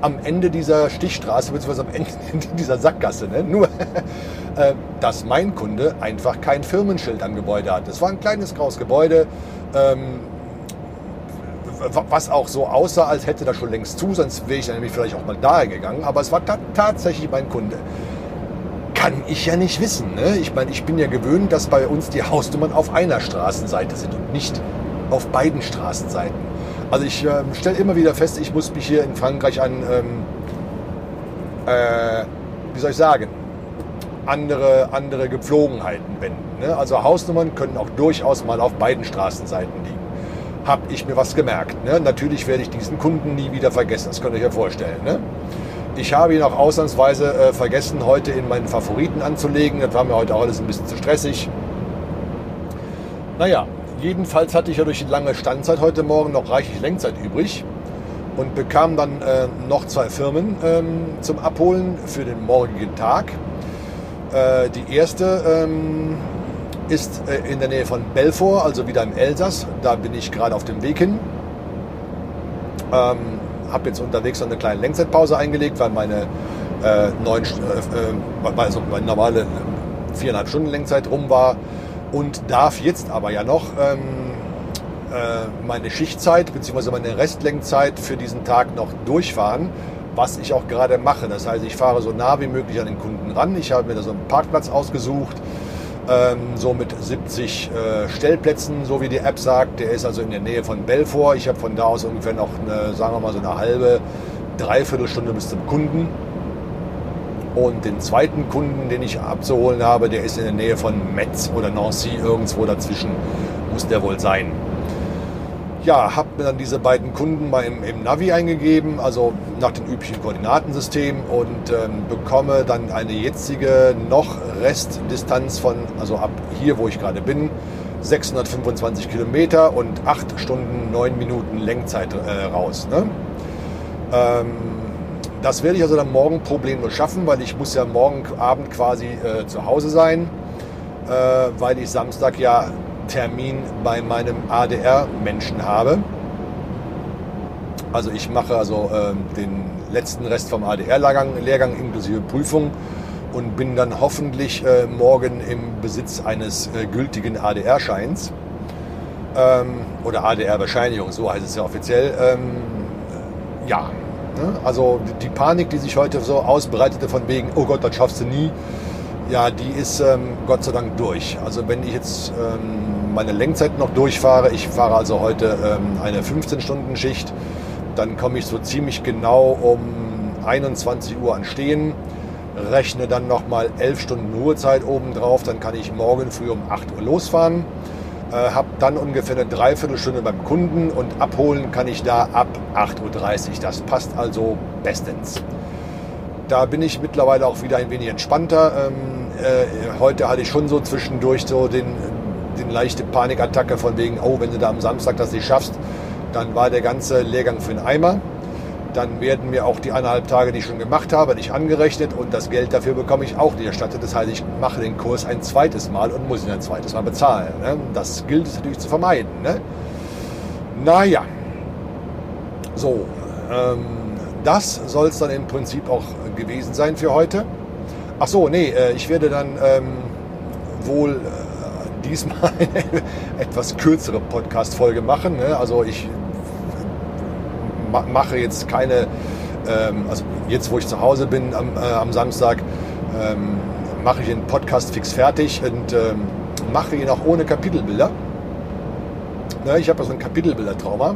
am Ende dieser Stichstraße, beziehungsweise am Ende dieser Sackgasse. Ne? Nur, äh, dass mein Kunde einfach kein Firmenschild am Gebäude hat. Es war ein kleines graues Gebäude, ähm, was auch so aussah, als hätte das schon längst zu, sonst wäre ich nämlich vielleicht auch mal daher gegangen. Aber es war ta tatsächlich mein Kunde. Kann ich ja nicht wissen. Ne? Ich meine, ich bin ja gewöhnt, dass bei uns die Hausnummern auf einer Straßenseite sind und nicht auf beiden Straßenseiten. Also ich äh, stelle immer wieder fest, ich muss mich hier in Frankreich an, ähm, äh, wie soll ich sagen, andere, andere Gepflogenheiten wenden. Ne? Also Hausnummern können auch durchaus mal auf beiden Straßenseiten liegen. Habe ich mir was gemerkt. Ne? Natürlich werde ich diesen Kunden nie wieder vergessen, das könnt ihr euch ja vorstellen. Ne? Ich habe ihn auch ausnahmsweise äh, vergessen, heute in meinen Favoriten anzulegen. Das war mir heute auch alles ein bisschen zu stressig. Naja, jedenfalls hatte ich ja durch die lange Standzeit heute Morgen noch reichlich Lenkzeit übrig und bekam dann äh, noch zwei Firmen ähm, zum Abholen für den morgigen Tag. Äh, die erste ähm, ist äh, in der Nähe von Belfort, also wieder im Elsass. Da bin ich gerade auf dem Weg hin. Ähm, habe jetzt unterwegs noch eine kleine Lenkzeitpause eingelegt, weil meine äh, neun, äh, äh, also meine normale viereinhalb Stunden Lenkzeit rum war und darf jetzt aber ja noch ähm, äh, meine Schichtzeit bzw. meine Restlenkzeit für diesen Tag noch durchfahren, was ich auch gerade mache. Das heißt, ich fahre so nah wie möglich an den Kunden ran. Ich habe mir da so einen Parkplatz ausgesucht, ähm, so mit 70 äh, Stellplätzen, so wie die App sagt. Der ist also in der Nähe von Belfort. Ich habe von da aus ungefähr noch eine, sagen wir mal so eine halbe, dreiviertel Stunde bis zum Kunden. Und den zweiten Kunden, den ich abzuholen habe, der ist in der Nähe von Metz oder Nancy, irgendwo dazwischen muss der wohl sein. Ja, habe mir dann diese beiden Kunden mal im, im, Navi eingegeben, also nach dem üblichen Koordinatensystem und ähm, bekomme dann eine jetzige noch Restdistanz von, also ab hier, wo ich gerade bin, 625 Kilometer und 8 Stunden 9 Minuten Lenkzeit äh, raus. Ne? Ähm, das werde ich also dann morgen problemlos schaffen, weil ich muss ja morgen Abend quasi äh, zu Hause sein, äh, weil ich Samstag ja Termin bei meinem ADR-Menschen habe. Also ich mache also äh, den letzten Rest vom ADR-Lehrgang Lehrgang inklusive Prüfung und bin dann hoffentlich äh, morgen im Besitz eines äh, gültigen ADR-Scheins ähm, oder ADR-Bescheinigung, so heißt es ja offiziell. Ähm, ja? Also die Panik, die sich heute so ausbreitete von wegen, oh Gott, das schaffst du nie, ja, die ist ähm, Gott sei Dank durch. Also wenn ich jetzt ähm, meine Lenkzeit noch durchfahre, ich fahre also heute ähm, eine 15-Stunden-Schicht, dann komme ich so ziemlich genau um 21 Uhr an Stehen, rechne dann nochmal 11 Stunden Ruhezeit obendrauf, dann kann ich morgen früh um 8 Uhr losfahren habe dann ungefähr eine Dreiviertelstunde beim Kunden und abholen kann ich da ab 8.30 Uhr. Das passt also bestens. Da bin ich mittlerweile auch wieder ein wenig entspannter. Ähm, äh, heute hatte ich schon so zwischendurch so den, den leichte Panikattacke von wegen, oh, wenn du da am Samstag das nicht schaffst, dann war der ganze Lehrgang für den Eimer dann werden mir auch die eineinhalb Tage, die ich schon gemacht habe, nicht angerechnet und das Geld dafür bekomme ich auch nicht erstattet. Das heißt, ich mache den Kurs ein zweites Mal und muss ihn ein zweites Mal bezahlen. Ne? Das gilt es natürlich zu vermeiden. Ne? Naja, so, ähm, das soll es dann im Prinzip auch gewesen sein für heute. Ach so, nee, äh, ich werde dann ähm, wohl äh, diesmal eine etwas kürzere Podcast-Folge machen. Ne? Also ich mache jetzt keine, ähm, also jetzt wo ich zu Hause bin am, äh, am Samstag, ähm, mache ich den Podcast fix fertig und ähm, mache ihn auch ohne Kapitelbilder. Ne, ich habe ja so ein Kapitelbilder-Trauma.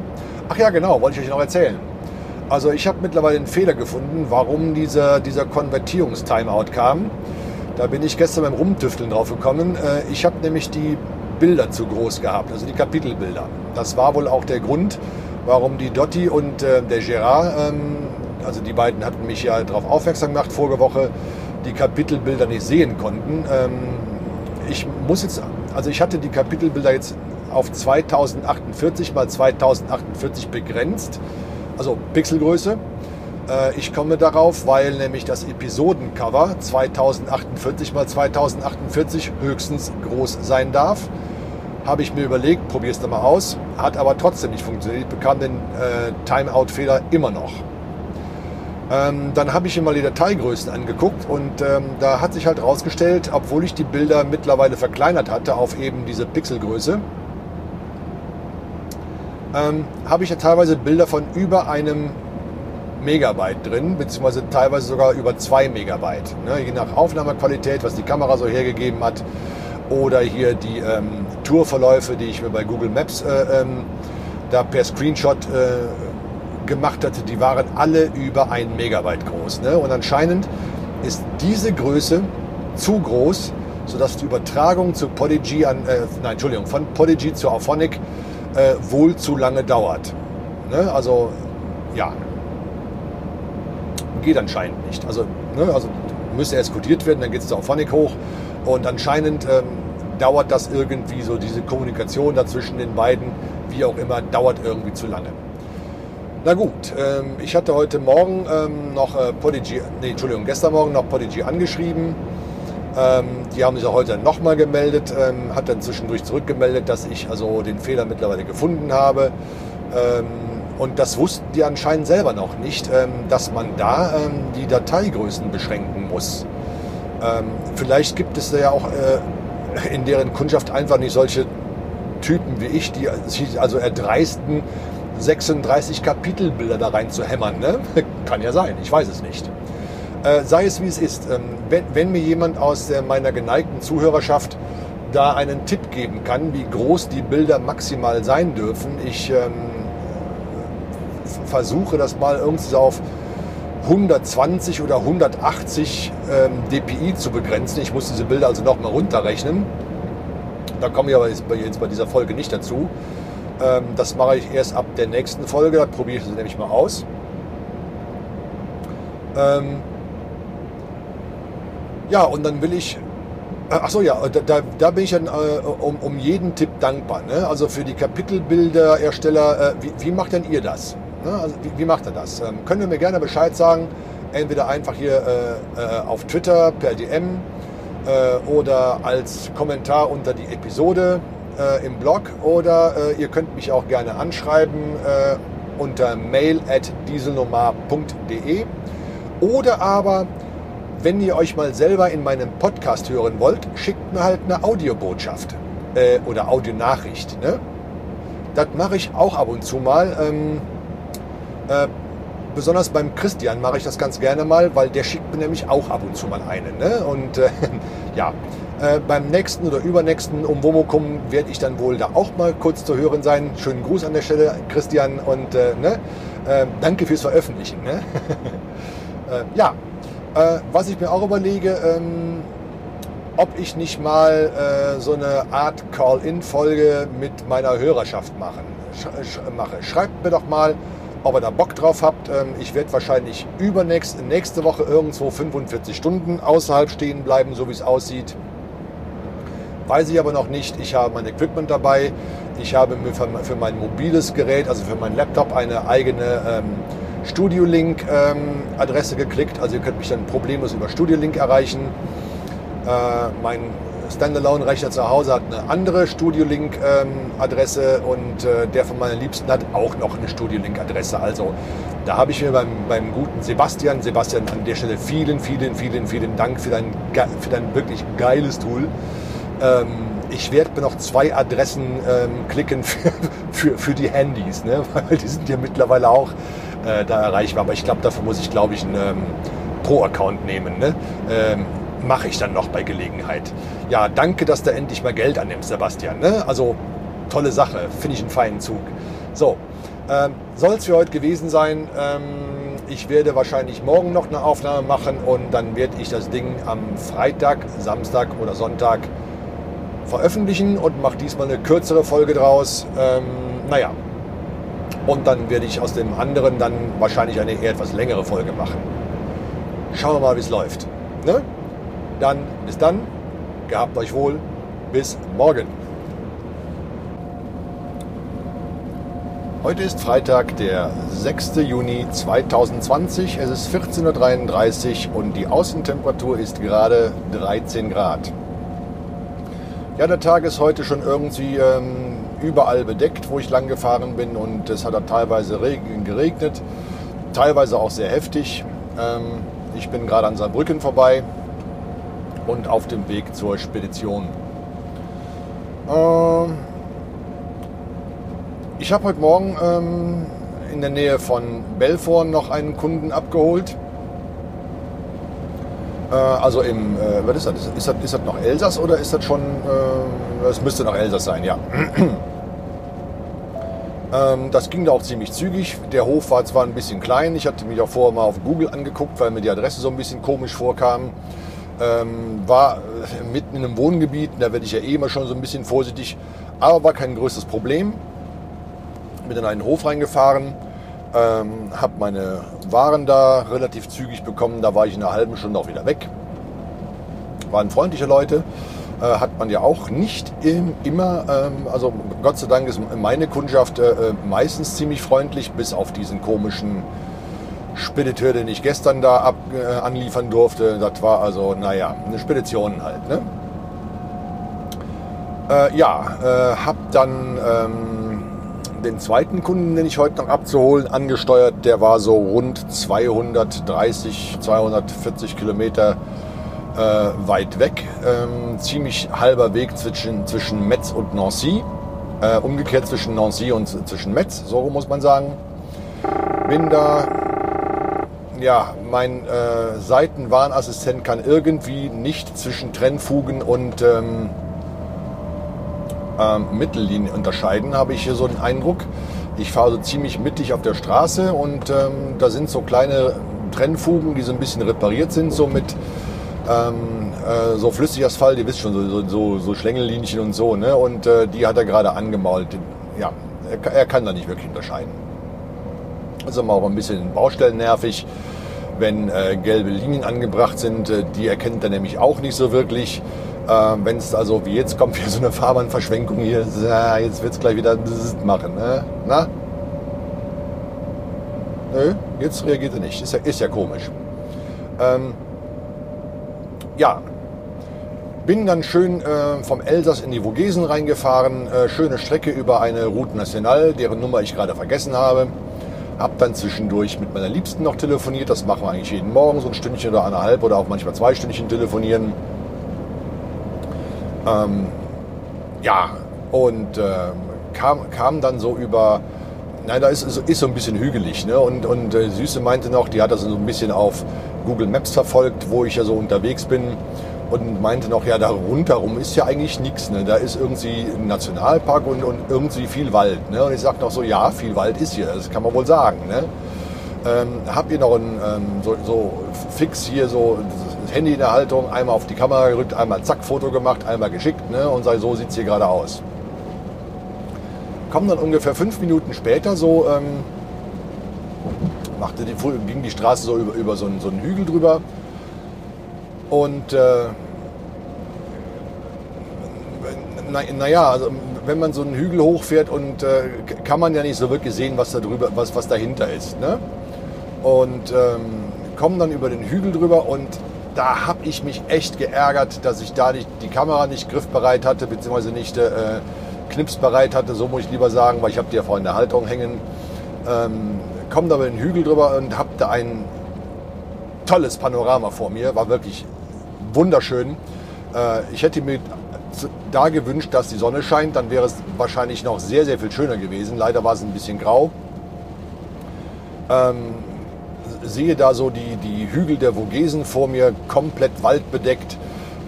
Ach ja, genau, wollte ich euch noch erzählen. Also ich habe mittlerweile einen Fehler gefunden, warum dieser, dieser Konvertierungstimeout kam. Da bin ich gestern beim Rumtüfteln drauf gekommen. Äh, ich habe nämlich die Bilder zu groß gehabt, also die Kapitelbilder. Das war wohl auch der Grund, warum die Dotti und äh, der Gerard, ähm, also die beiden hatten mich ja darauf aufmerksam gemacht vorige Woche, die Kapitelbilder nicht sehen konnten. Ähm, ich muss jetzt, also ich hatte die Kapitelbilder jetzt auf 2048 mal 2048 begrenzt, also Pixelgröße. Äh, ich komme darauf, weil nämlich das Episodencover 2048 mal 2048 höchstens groß sein darf habe ich mir überlegt, probier es mal aus, hat aber trotzdem nicht funktioniert. Ich bekam den äh, Timeout-Fehler immer noch. Ähm, dann habe ich mir mal die Dateigrößen angeguckt und ähm, da hat sich halt herausgestellt, obwohl ich die Bilder mittlerweile verkleinert hatte auf eben diese Pixelgröße, ähm, habe ich ja teilweise Bilder von über einem Megabyte drin, beziehungsweise teilweise sogar über zwei Megabyte. Ne? Je nach Aufnahmequalität, was die Kamera so hergegeben hat oder hier die ähm, Tourverläufe, die ich mir bei Google Maps äh, ähm, da per Screenshot äh, gemacht hatte, die waren alle über ein Megabyte groß. Ne? Und anscheinend ist diese Größe zu groß, sodass die Übertragung zu Podigy an, äh, nein, Entschuldigung, von Podigy zu Auphonic äh, wohl zu lange dauert. Ne? Also ja, geht anscheinend nicht. Also, ne, also müsste erst kodiert werden, dann geht es auf Phonic hoch und anscheinend ähm, dauert das irgendwie so, diese Kommunikation dazwischen den beiden, wie auch immer, dauert irgendwie zu lange. Na gut, ähm, ich hatte heute Morgen ähm, noch äh, Podigy, nee, Entschuldigung, gestern Morgen noch Podigy angeschrieben. Ähm, die haben sich auch heute nochmal gemeldet, ähm, hat dann zwischendurch zurückgemeldet, dass ich also den Fehler mittlerweile gefunden habe. Ähm, und das wussten die anscheinend selber noch nicht, dass man da die Dateigrößen beschränken muss. Vielleicht gibt es da ja auch äh, in deren Kundschaft einfach nicht solche Typen wie ich, die sich also erdreisten, 36 Kapitelbilder da rein zu hämmern. Ne? Kann ja sein, ich weiß es nicht. Äh, sei es wie es ist. Ähm, wenn, wenn, mir jemand aus der, meiner geneigten Zuhörerschaft da einen Tipp geben kann, wie groß die Bilder maximal sein dürfen, ich ähm, versuche das mal irgendwie auf 120 oder 180 ähm, dpi zu begrenzen. Ich muss diese Bilder also nochmal runterrechnen. Da komme ich aber jetzt bei dieser Folge nicht dazu. Ähm, das mache ich erst ab der nächsten Folge. Da probiere ich das nämlich mal aus. Ähm, ja, und dann will ich. Äh, Achso, ja, da, da bin ich dann äh, um, um jeden Tipp dankbar. Ne? Also für die Kapitelbilderersteller, äh, wie, wie macht denn ihr das? Also wie, wie, macht ihr das? Ähm, können wir mir gerne Bescheid sagen. Entweder einfach hier äh, äh auf Twitter per DM äh, oder als Kommentar unter die Episode äh, im Blog oder äh, ihr könnt mich auch gerne anschreiben äh, unter mail at dieselnomar.de oder aber wenn ihr euch mal selber in meinem Podcast hören wollt, schickt mir halt eine Audiobotschaft oder Audionachricht. Ne? Das mache ich auch ab und zu mal. Ähm, äh, besonders beim Christian mache ich das ganz gerne mal, weil der schickt mir nämlich auch ab und zu mal eine. Ne? Und äh, ja, äh, beim nächsten oder übernächsten Umwomukum werde ich dann wohl da auch mal kurz zu hören sein. Schönen Gruß an der Stelle, Christian, und äh, ne? äh, danke fürs Veröffentlichen. Ne? Ja, was ich mir auch überlege, ähm, ob ich nicht mal äh, so eine Art Call-In-Folge mit meiner Hörerschaft machen, sch mache. Schreibt mir doch mal, ob ihr da Bock drauf habt. Ähm, ich werde wahrscheinlich übernächste nächste Woche irgendwo 45 Stunden außerhalb stehen bleiben, so wie es aussieht. Weiß ich aber noch nicht. Ich habe mein Equipment dabei. Ich habe mir für mein mobiles Gerät, also für meinen Laptop, eine eigene ähm, Studio Link ähm, geklickt. Also ihr könnt mich dann problemlos über Studio Link erreichen. Äh, mein Standalone-Rechner zu Hause hat eine andere Studio Link ähm, und äh, der von meinen Liebsten hat auch noch eine Studio Link Adresse. Also da habe ich mir beim, beim guten Sebastian, Sebastian an der Stelle vielen, vielen, vielen, vielen Dank für dein, für dein wirklich geiles Tool. Ähm, ich werde mir noch zwei Adressen ähm, klicken für, für, für, die Handys, ne? weil die sind ja mittlerweile auch äh, da erreichbar. Aber ich glaube, dafür muss ich, glaube ich, einen Pro-Account nehmen. Ne? Mache ich dann noch bei Gelegenheit. Ja, danke, dass du endlich mal Geld annimmst, Sebastian. Ne? Also tolle Sache, finde ich einen feinen Zug. So, ähm, soll es für heute gewesen sein. Ähm, ich werde wahrscheinlich morgen noch eine Aufnahme machen und dann werde ich das Ding am Freitag, Samstag oder Sonntag veröffentlichen und mache diesmal eine kürzere Folge draus. Ähm, naja, und dann werde ich aus dem anderen dann wahrscheinlich eine eher etwas längere Folge machen. Schauen wir mal, wie es läuft. Ne? Dann bis dann, gehabt euch wohl, bis morgen. Heute ist Freitag, der 6. Juni 2020. Es ist 14.33 Uhr und die Außentemperatur ist gerade 13 Grad. Ja, der Tag ist heute schon irgendwie ähm, überall bedeckt, wo ich lang gefahren bin und es hat da teilweise geregnet, teilweise auch sehr heftig. Ähm, ich bin gerade an Saarbrücken vorbei und auf dem Weg zur Spedition. Ähm, ich habe heute Morgen ähm, in der Nähe von Belfort noch einen Kunden abgeholt. Äh, also im, äh, was ist das? Ist, das? ist das noch Elsass oder ist das schon, äh, das müsste noch Elsass sein, ja. ähm, das ging da auch ziemlich zügig. Der Hof war zwar ein bisschen klein, ich hatte mich auch vorher mal auf Google angeguckt, weil mir die Adresse so ein bisschen komisch vorkam. Ähm, war äh, mitten in einem Wohngebiet, da werde ich ja eh immer schon so ein bisschen vorsichtig, aber war kein größtes Problem. Bin in einen Hof reingefahren, Ähm, habe meine Waren da relativ zügig bekommen. Da war ich in einer halben Stunde auch wieder weg. Waren freundliche Leute. Äh, hat man ja auch nicht im, immer, ähm, also Gott sei Dank ist meine Kundschaft äh, äh meistens ziemlich freundlich, bis auf diesen komischen Spediteur, den ich gestern da ab, äh, anliefern durfte. Das war also, naja, eine Spedition halt. Ne? Äh, ja, äh, hab dann ähm, den zweiten Kunden, den ich heute noch abzuholen, angesteuert. Der war so rund 230, 240 Kilometer äh, weit weg. Ähm, ziemlich halber Weg zwischen, zwischen Metz und Nancy. Äh, umgekehrt zwischen Nancy und zwischen Metz, so muss man sagen. Bin da ja, mein äh, Seitenwarnassistent kann irgendwie nicht zwischen Trennfugen und ähm, ähm, Mittellinien unterscheiden, habe ich hier so den Eindruck. Ich fahre so ziemlich mittig auf der Straße und ähm, da sind so kleine Trennfugen, die so ein bisschen repariert sind, so mit ähm, äh, so Flüssigasphalt, ihr wisst schon, so, so, so Schlängellinchen und so, ne? Und äh, die hat er gerade angemault. Ja, er, er kann da nicht wirklich unterscheiden. Also mal auch ein bisschen Baustellen nervig, wenn äh, gelbe Linien angebracht sind. Äh, die erkennt er nämlich auch nicht so wirklich. Äh, wenn es also wie jetzt kommt, hier so eine Fahrbahnverschwenkung hier, äh, jetzt wird es gleich wieder machen. Ne? Na? Nö, jetzt reagiert er nicht. Ist ja, ist ja komisch. Ähm, ja, bin dann schön äh, vom Elsass in die Vogesen reingefahren. Äh, schöne Strecke über eine Route Nationale, deren Nummer ich gerade vergessen habe. Hab dann zwischendurch mit meiner Liebsten noch telefoniert. Das machen wir eigentlich jeden Morgen, so ein Stündchen oder eineinhalb oder auch manchmal zwei Stündchen telefonieren. Ähm, ja, und äh, kam, kam dann so über, nein, da ist, ist so ein bisschen hügelig. Ne? Und, und äh, Süße meinte noch, die hat das so ein bisschen auf Google Maps verfolgt, wo ich ja so unterwegs bin und meinte noch, ja, da rundherum ist ja eigentlich nichts. Ne? Da ist irgendwie ein Nationalpark und, und irgendwie viel Wald. Ne? Und ich sagte noch so, ja, viel Wald ist hier, das kann man wohl sagen. Ne? Ähm, hab ihr noch ein, ähm, so, so, fix hier so das Handy in der Haltung, einmal auf die Kamera gerückt, einmal zack, Foto gemacht, einmal geschickt ne? und sag, so sieht es hier gerade aus. Kommen dann ungefähr fünf Minuten später so, ähm, machte die, ging die Straße so über, über so, einen, so einen Hügel drüber und äh, naja, na also wenn man so einen Hügel hochfährt und äh, kann man ja nicht so wirklich sehen, was da drüber, was, was dahinter ist. Ne? Und ähm, kommen dann über den Hügel drüber und da habe ich mich echt geärgert, dass ich da nicht, die Kamera nicht griffbereit hatte, beziehungsweise nicht äh, knipsbereit hatte, so muss ich lieber sagen, weil ich habe die ja vorhin in der Haltung hängen. Ähm, komme da über den Hügel drüber und habe da ein tolles Panorama vor mir, war wirklich wunderschön. Äh, ich hätte mir da gewünscht, dass die Sonne scheint, dann wäre es wahrscheinlich noch sehr, sehr viel schöner gewesen. Leider war es ein bisschen grau. Ähm, sehe da so die, die Hügel der Vogesen vor mir, komplett waldbedeckt.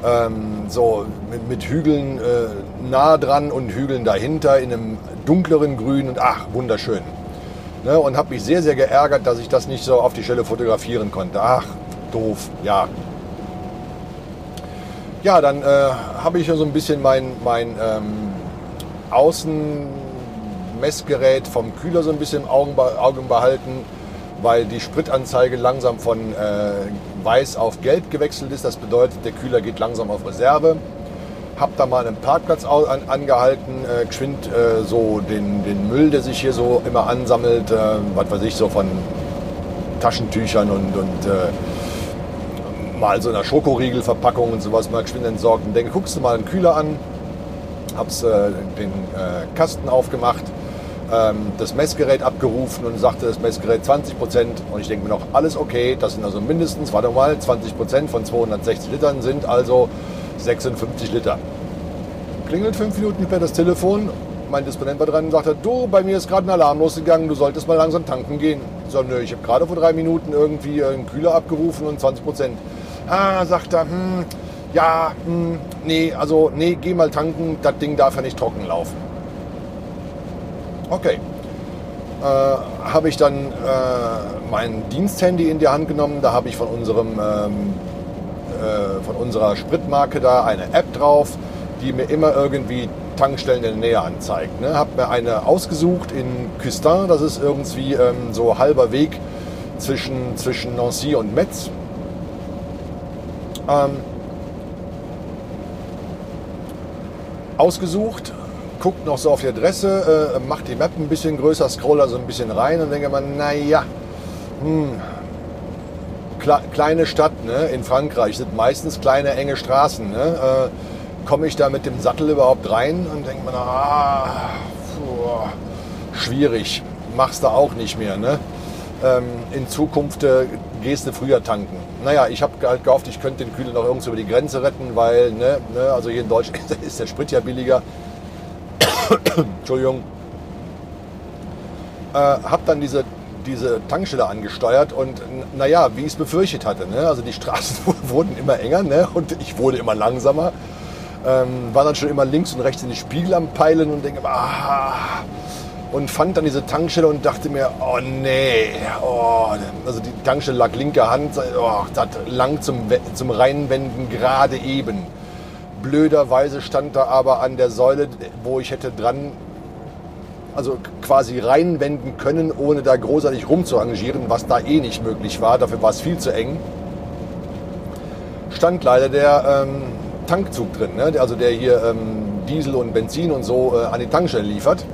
Ähm, so mit, mit Hügeln äh, nah dran und Hügeln dahinter in einem dunkleren Grün und ach, wunderschön. Ne, und habe mich sehr, sehr geärgert, dass ich das nicht so auf die Stelle fotografieren konnte. Ach, doof, ja, ja, dann äh, habe ich ja so ein bisschen mein, mein ähm, Außenmessgerät vom Kühler so ein bisschen im Augen, Augen behalten, weil die Spritanzeige langsam von äh, weiß auf gelb gewechselt ist. Das bedeutet, der Kühler geht langsam auf Reserve. Hab da mal einen Parkplatz an, angehalten, äh, geschwind äh, so den, den Müll, der sich hier so immer ansammelt, äh, was weiß ich, so von Taschentüchern und, und äh, mal so einer Schokoriegelverpackung und sowas mal geschwind entsorgt und denke, guckst du mal einen Kühler an, hab's äh, den äh, Kasten aufgemacht, ähm, das Messgerät abgerufen und sagte das Messgerät 20 Prozent und ich denke mir noch, alles okay, das sind also mindestens, warte mal, 20 Prozent von 260 Litern sind also 56 Liter. Klingelt fünf Minuten später das Telefon, mein Disponent war dran und sagte, du, bei mir ist gerade ein Alarm losgegangen, du solltest mal langsam tanken gehen. Ich so, nö, ich habe gerade vor drei Minuten irgendwie einen Kühler abgerufen und 20 Prozent. Ah, sagt er, hm, ja, hm, nee, also nee, geh mal tanken, das Ding darf ja nicht trocken laufen. Okay. Äh, habe ich dann äh, mein Diensthandy in die Hand genommen. Da habe ich von unserem ähm, äh, von unserer Spritmarke da eine App drauf, die mir immer irgendwie Tankstellen in der Nähe anzeigt. Ne? Habe mir eine ausgesucht in Custin, das ist irgendwie ähm, so halber Weg zwischen, zwischen Nancy und Metz. Ähm, ausgesucht, guckt noch so auf die Adresse, äh, macht die Map ein bisschen größer, scroll also ein bisschen rein und denke man, naja, hm, kleine Stadt ne, in Frankreich sind meistens kleine, enge Straßen. Ne, äh, Komme ich da mit dem Sattel überhaupt rein und denke mir, ah, puh, schwierig, machst du auch nicht mehr. Ne? Ähm, in Zukunft äh, gehst du früher tanken. Naja, ich habe halt gehofft, ich könnte den Kühler noch irgendwo über die Grenze retten, weil, ne, ne, also hier in Deutschland ist der Sprit ja billiger. Entschuldigung. Äh, habe dann diese diese Tankstelle angesteuert und naja, wie ich es befürchtet hatte. Ne? Also die Straßen wurden immer enger ne? und ich wurde immer langsamer. Ähm, war dann schon immer links und rechts in die Spiegel am Peilen und denke, ah, und fand dann diese Tankstelle und dachte mir, oh nee, oh, also die Tankstelle lag linker Hand, oh, das lang zum, zum Reinwenden gerade eben. Blöderweise stand da aber an der Säule, wo ich hätte dran also quasi reinwenden können, ohne da großartig rumzuarrangieren, was da eh nicht möglich war. Dafür war es viel zu eng. Stand leider der ähm, Tankzug drin, ne? also der hier ähm, Diesel und Benzin und so äh, an die Tankstelle liefert.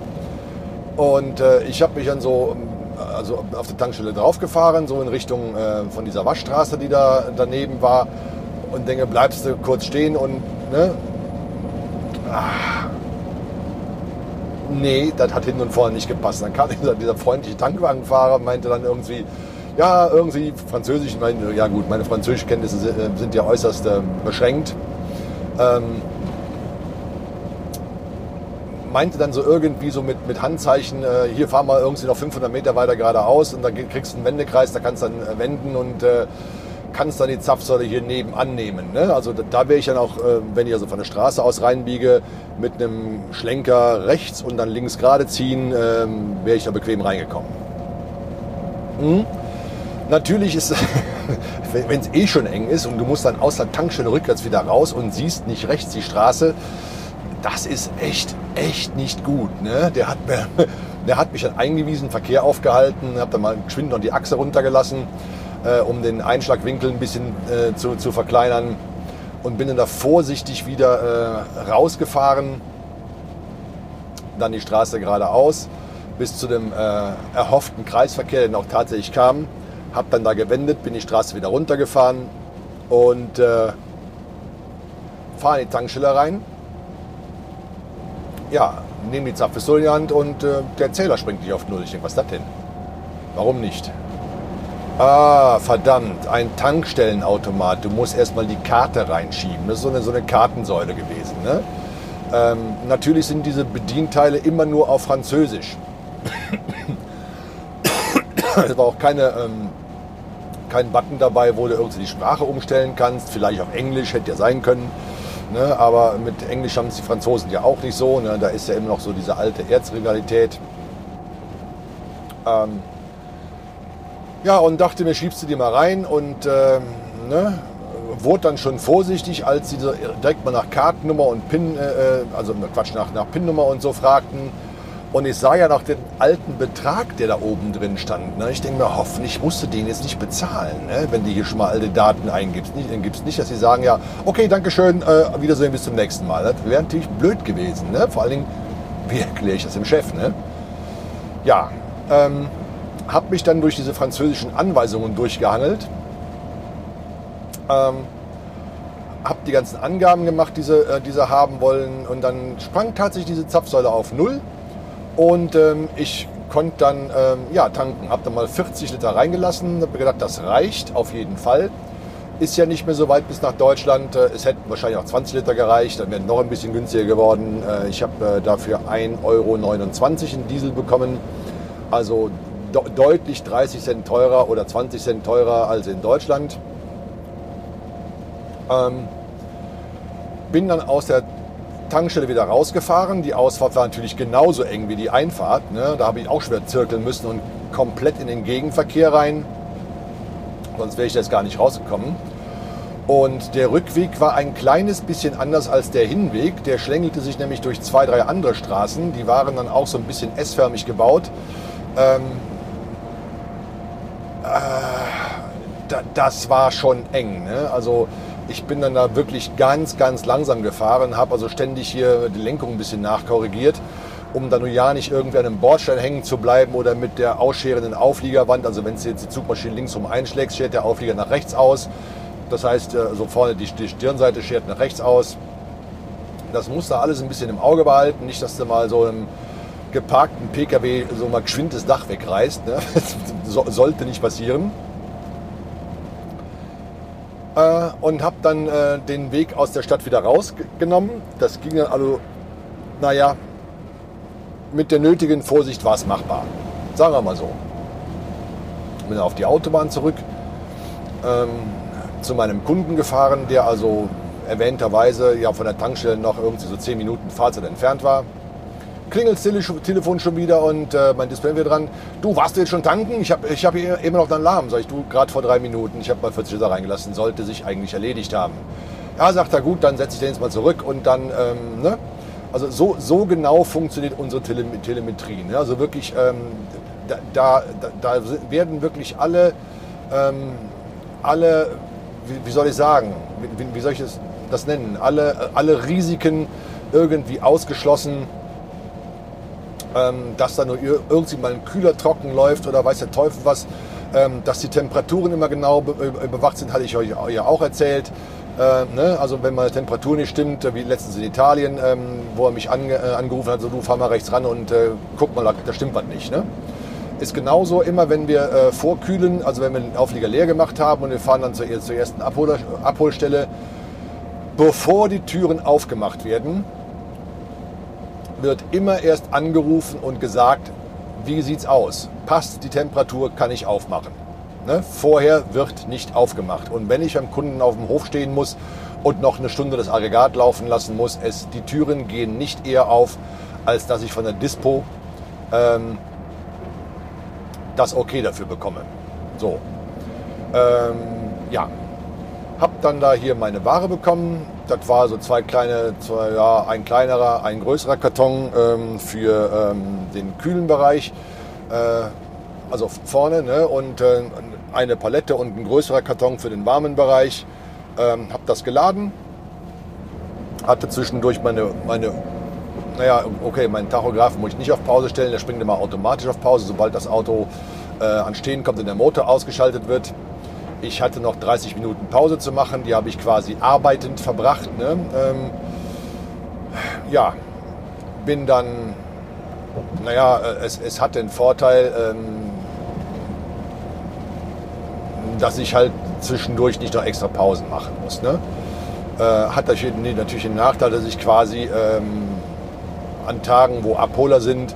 Und äh, ich habe mich dann so ähm, also auf der Tankstelle draufgefahren, so in Richtung äh, von dieser Waschstraße, die da daneben war. Und denke, bleibst du kurz stehen und ne? Ah, nee, das hat hinten und vorne nicht gepasst. Dann kam dieser, dieser freundliche Tankwagenfahrer, meinte dann irgendwie, ja, irgendwie Französisch. Meine, ja gut, meine Französischkenntnisse sind, sind ja äußerst äh, beschränkt. Ähm, meinte dann so irgendwie so mit, mit Handzeichen, äh, hier fahr mal irgendwie noch 500 Meter weiter geradeaus und dann kriegst du einen Wendekreis, da kannst du dann äh, wenden und äh, kannst dann die Zapfsäule hier nebenan nehmen. Ne? Also da, da wäre ich dann auch, äh, wenn ich also von der Straße aus reinbiege, mit einem Schlenker rechts und dann links gerade ziehen, ähm, wäre ich da bequem reingekommen. Hm? Natürlich ist, wenn es eh schon eng ist und du musst dann aus der Tankstelle rückwärts wieder raus und siehst nicht rechts die Straße, das ist echt, echt nicht gut. Ne? Der, hat mir, der hat mich dann eingewiesen, Verkehr aufgehalten, habe dann mal geschwind noch die Achse runtergelassen äh, um den Einschlagwinkel ein bisschen äh, zu, zu verkleinern und bin dann da vorsichtig wieder äh, rausgefahren, dann die Straße geradeaus bis zu dem äh, erhofften Kreisverkehr, der auch tatsächlich kam, habe dann da gewendet, bin die Straße wieder runtergefahren und äh, fahre in die Tankstelle rein. Ja, nehme die Zapfpistole und äh, der Zähler springt nicht auf Null. Ich denke, was ist das denn? Warum nicht? Ah, verdammt, ein Tankstellenautomat. Du musst erstmal die Karte reinschieben. Das ist so eine, so eine Kartensäule gewesen. Ne? Ähm, natürlich sind diese Bedienteile immer nur auf Französisch. es war auch keine, ähm, kein Button dabei, wo du irgendwie die Sprache umstellen kannst. Vielleicht auf Englisch hätte ja sein können. Ne? Aber mit Englisch haben es die Franzosen ja auch nicht so. Ne? Da ist ja immer noch so diese alte Erzrivalität. Ähm, ja, und dachte mir, schiebst du die mal rein und äh, ne, wurde dann schon vorsichtig, als sie direkt mal nach Kartennummer und PIN, äh, äh, also Quatsch, nach, nach PIN-Nummer und so fragten. Und ich sah ja nach dem alten Betrag, der da oben drin stand. Ne? Ich denke mir, hoffentlich musst du den jetzt nicht bezahlen, ne? wenn du hier schon mal alte Daten eingibst. Nicht, eingibst. nicht dass sie sagen, ja, okay, danke schön, äh, Wiedersehen, bis zum nächsten Mal. Das wäre natürlich blöd gewesen. Ne? Vor allen Dingen, wie erkläre ich das dem Chef? Ne? Ja, ähm, habe mich dann durch diese französischen Anweisungen durchgehangelt. Ähm, habe die ganzen Angaben gemacht, die sie, äh, die sie haben wollen. Und dann sprang tatsächlich diese Zapfsäule auf Null. Und ähm, ich konnte dann ähm, ja, tanken. Habe dann mal 40 Liter reingelassen. Habe gedacht, das reicht auf jeden Fall. Ist ja nicht mehr so weit bis nach Deutschland. Äh, es hätten wahrscheinlich auch 20 Liter gereicht. Dann wäre noch ein bisschen günstiger geworden. Äh, ich habe äh, dafür 1,29 Euro in Diesel bekommen. Also deutlich 30 Cent teurer oder 20 Cent teurer als in Deutschland. Ähm, bin dann aus der Tankstelle wieder rausgefahren. Die Ausfahrt war natürlich genauso eng wie die Einfahrt. Ne? Da habe ich auch schwer zirkeln müssen und komplett in den Gegenverkehr rein. Sonst wäre ich jetzt gar nicht rausgekommen. Und der Rückweg war ein kleines bisschen anders als der Hinweg. Der schlängelte sich nämlich durch zwei, drei andere Straßen. Die waren dann auch so ein bisschen S-förmig gebaut. Ähm, äh, das war schon eng. Ne? Also ich bin dann da wirklich ganz, ganz langsam gefahren, habe also ständig hier die Lenkung ein bisschen nachkorrigiert, um dann nur ja nicht irgendwie an einem Bordstein hängen zu bleiben oder mit der ausscherenden Aufliegerwand. Also wenn du jetzt die Zugmaschine links rum einschlägst, schert der Auflieger nach rechts aus. Das heißt, äh, so vorne die, die Stirnseite schert nach rechts aus. Das musst du alles ein bisschen im Auge behalten. Nicht, dass du mal so im geparkten PKW so mal geschwind das Dach wegreißt. Ne? so, sollte nicht passieren. Äh, und habe dann äh, den Weg aus der Stadt wieder rausgenommen. Das ging dann also, naja, mit der nötigen Vorsicht war es machbar. Sagen wir mal so. Bin auf die Autobahn zurück. Ähm, zu meinem Kunden gefahren, der also erwähnterweise ja von der Tankstelle noch irgendwie so 10 Minuten Fahrzeit entfernt war. Klingelt das Telefon schon wieder und äh, mein Display wird dran. Du, warst du jetzt schon tanken? Ich habe ich hab hier immer noch deinen Alarm. Sag ich, du, gerade vor drei Minuten. Ich habe mal 40 Liter reingelassen. Sollte sich eigentlich erledigt haben. Ja, sagt er, gut, dann setze ich den jetzt mal zurück und dann, ähm, ne? Also so, so genau funktioniert unsere Tele Telemetrie. Ne? Also wirklich, ähm, da, da, da, werden wirklich alle, ähm, alle wie, wie soll ich sagen, wie, wie soll ich das, das nennen, alle, alle Risiken irgendwie ausgeschlossen, dass da nur irgendwie mal ein Kühler trocken läuft oder weiß der Teufel was, ähm, dass die Temperaturen immer genau be bewacht sind, hatte ich euch ja auch erzählt. Äh, ne? Also wenn mal Temperatur nicht stimmt, wie letztens in Italien, ähm, wo er mich äh, angerufen hat, so du fahr mal rechts ran und äh, guck mal, da stimmt was nicht. Ne? ist genauso immer, wenn wir äh, vorkühlen, also wenn wir den Auflieger leer gemacht haben und wir fahren dann zur, ersten Abhol Abholstelle, bevor die Türen aufgemacht werden, wird immer erst angerufen und gesagt, wie sieht's aus? Passt die Temperatur, kann ich aufmachen. Ne? Vorher wird nicht aufgemacht. Und wenn ich beim Kunden auf dem Hof stehen muss und noch eine Stunde das Aggregat laufen lassen muss, es, die Türen gehen nicht eher auf, als dass ich von der Dispo ähm, das okay dafür bekomme. So. Ähm, ja. Hab dann da hier meine Ware bekommen. Das war so zwei kleine, zwei, ja, ein kleinerer, ein größerer Karton ähm, für ähm, den kühlen Bereich. Äh, also vorne, ne? Und äh, eine Palette und ein größerer Karton für den warmen Bereich. Ähm, hab das geladen. Hatte zwischendurch meine, meine naja, okay, meinen Tachografen muss ich nicht auf Pause stellen, der springt immer automatisch auf Pause, sobald das Auto äh, an kommt und der Motor ausgeschaltet wird. Ich hatte noch 30 Minuten Pause zu machen, die habe ich quasi arbeitend verbracht. Ne? Ähm, ja, bin dann, naja, äh, es, es hat den Vorteil, ähm, dass ich halt zwischendurch nicht noch extra Pausen machen muss. Ne? Äh, hat natürlich den Nachteil, dass ich quasi ähm, an Tagen, wo Abholer sind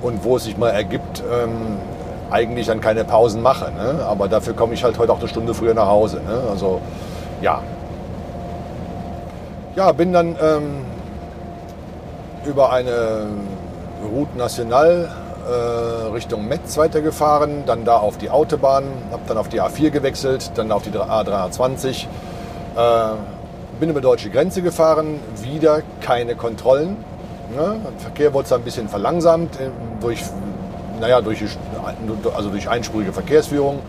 und wo es sich mal ergibt, ähm, eigentlich dann keine Pausen mache. Ne? Aber dafür komme ich halt heute auch eine Stunde früher nach Hause. Ne? Also ja. Ja, bin dann ähm, über eine Route National äh, Richtung Metz weitergefahren, dann da auf die Autobahn, habe dann auf die A4 gewechselt, dann auf die A320. Äh, bin über deutsche Grenze gefahren, wieder keine Kontrollen. Ne? Verkehr wurde ein bisschen verlangsamt äh, durch, naja, durch, also durch einspurige Verkehrsführung,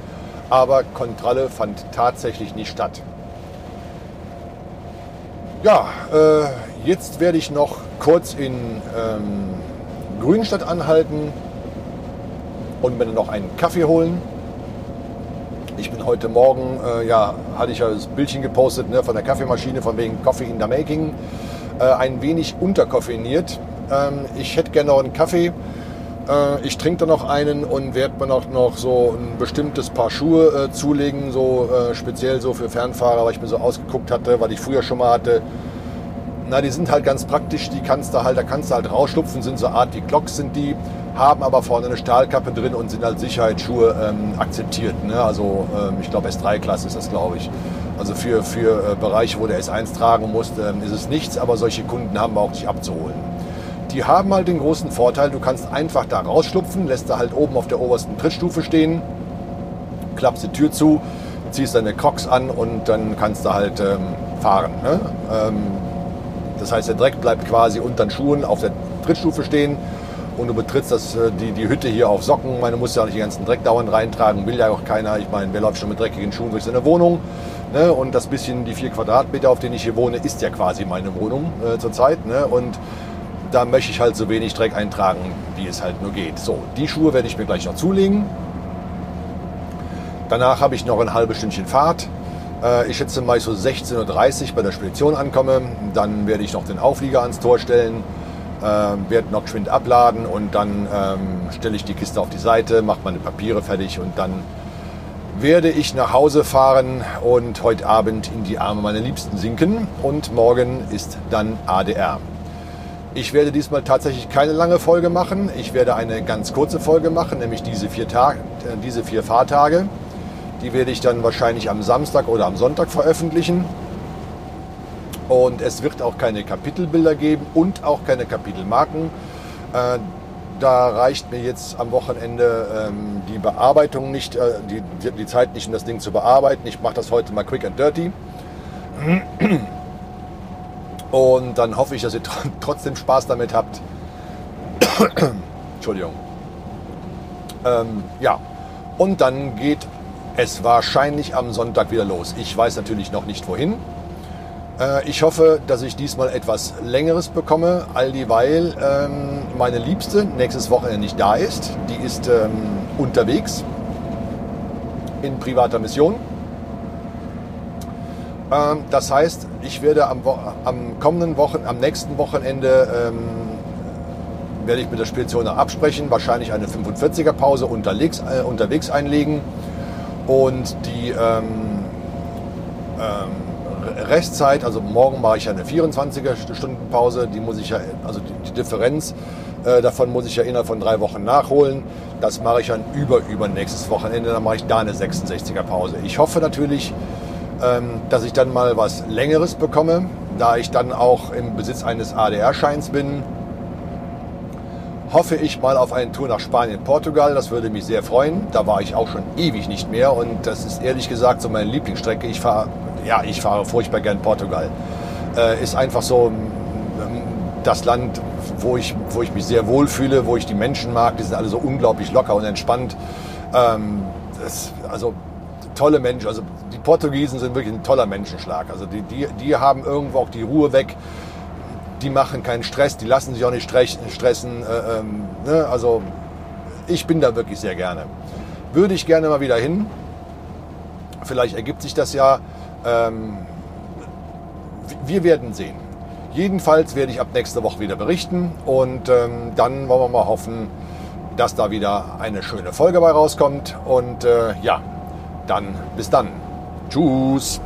aber Kontrolle fand tatsächlich nicht statt. Ja, äh, jetzt werde ich noch kurz in ähm, Grünstadt anhalten und mir noch einen Kaffee holen. Ich bin heute Morgen, äh, ja, hatte ich ja das Bildchen gepostet ne, von der Kaffeemaschine, von wegen Coffee in the Making äh, ein wenig unterkoffeiniert. Ähm, ich hätte gerne noch einen Kaffee. Äh, ich trinke dann noch einen und werde mir noch, noch so ein bestimmtes Paar Schuhe äh, zulegen, so äh, speziell so für Fernfahrer, weil ich mir so ausgeguckt hatte, weil ich früher schon mal hatte. Na, die sind halt ganz praktisch, die kannst du halt, da kannst du halt rausschlupfen, sind so Art wie Glocks sind die, haben aber vorne eine Stahlkappe drin und sind als Sicherheitsschuhe ähm, akzeptiert. Ne? Also ähm, ich glaube S3-Klasse ist das, glaube ich. Also für, für äh, Bereiche, wo der S1 tragen muss, ähm, ist es nichts, aber solche Kunden haben wir auch nicht abzuholen. Die haben halt den großen Vorteil, du kannst einfach da rausschlupfen, lässt da halt oben auf der obersten Trittstufe stehen, klappst die Tür zu, ziehst deine Crocs an und dann kannst du halt ähm, fahren. Ne? Ähm, das heißt, der Dreck bleibt quasi unter den Schuhen auf der Trittstufe stehen und du betrittst das, äh, die, die Hütte hier auf Socken. meine, du musst ja auch nicht den ganzen Dreck dauernd reintragen, will ja auch keiner. Ich meine, wer läuft schon mit dreckigen Schuhen durch seine Wohnung? Ne? Und das bisschen, die vier Quadratmeter, auf denen ich hier wohne, ist ja quasi meine Wohnung äh, zurzeit. Ne? Und da möchte ich halt so wenig Dreck eintragen, wie es halt nur geht. So, die Schuhe werde ich mir gleich noch zulegen. Danach habe ich noch ein halbes Stündchen Fahrt. Äh, ich schätze mal so 16.30 Uhr bei der Spedition ankomme. Dann werde ich noch den Auflieger ans Tor stellen, äh, werde noch geschwind abladen und dann ähm, stelle ich die Kiste auf die Seite, mache meine Papiere fertig und dann werde ich nach Hause fahren und heute Abend in die Arme meiner Liebsten sinken und morgen ist dann ADR. Ich werde diesmal tatsächlich keine lange Folge machen. Ich werde eine ganz kurze Folge machen, nämlich diese vier, Tag, äh, diese vier Fahrtage. Die werde ich dann wahrscheinlich am Samstag oder am Sonntag veröffentlichen. Und es wird auch keine Kapitelbilder geben und auch keine Kapitelmarken. Äh, da reicht mir jetzt am Wochenende ähm, die Bearbeitung nicht, äh, die, die Zeit nicht, um das Ding zu bearbeiten. Ich mache das heute mal quick and dirty. Und dann hoffe ich, dass ihr trotzdem Spaß damit habt. Entschuldigung. Ähm, ja, und dann geht es wahrscheinlich am Sonntag wieder los. Ich weiß natürlich noch nicht wohin. Äh, ich hoffe, dass ich diesmal etwas Längeres bekomme, all dieweil ähm, meine Liebste nächstes Wochenende nicht da ist. Die ist ähm, unterwegs in privater Mission. Ähm, das heißt, ich werde am, am, kommenden Wochen, am nächsten Wochenende ähm, werde ich mit der Spedition absprechen, wahrscheinlich eine 45er Pause unterwegs, äh, unterwegs einlegen und die ähm, ähm, Restzeit, also morgen mache ich ja eine 24er Stunden Pause, die muss ich ja, also die, die Differenz äh, davon muss ich ja innerhalb von drei Wochen nachholen. Das mache ich dann über, über nächstes Wochenende, dann mache ich da eine 66er Pause. Ich hoffe natürlich, dass ich dann mal was Längeres bekomme, da ich dann auch im Besitz eines ADR-Scheins bin hoffe ich mal auf eine Tour nach Spanien, Portugal. Das würde mich sehr freuen. Da war ich auch schon ewig nicht mehr und das ist ehrlich gesagt so meine Lieblingsstrecke. Ich fahre, ja, ich fahre furchtbar gern Portugal. Äh, ist einfach so ähm, das Land, wo ich, wo ich mich sehr wohl fühle, wo ich die Menschen mag. Die sind alle so unglaublich locker und entspannt. Ähm, das, also tolle Menschen. Also Portugiesen sind wirklich ein toller Menschenschlag. Also die, die, die haben irgendwo auch die Ruhe weg die machen keinen Stress, die lassen sich auch nicht stressen. Äh, ähm, ne? Also ich bin da wirklich sehr gerne. Würde ich gerne mal wieder hin. Vielleicht ergibt sich das ja. Ähm, wir werden sehen. Jedenfalls werde ich ab nächster Woche wieder berichten und ähm, dann wollen wir mal hoffen, dass da wieder eine schöne Folge bei rauskommt. Und äh, ja, dann bis dann. Tschüss.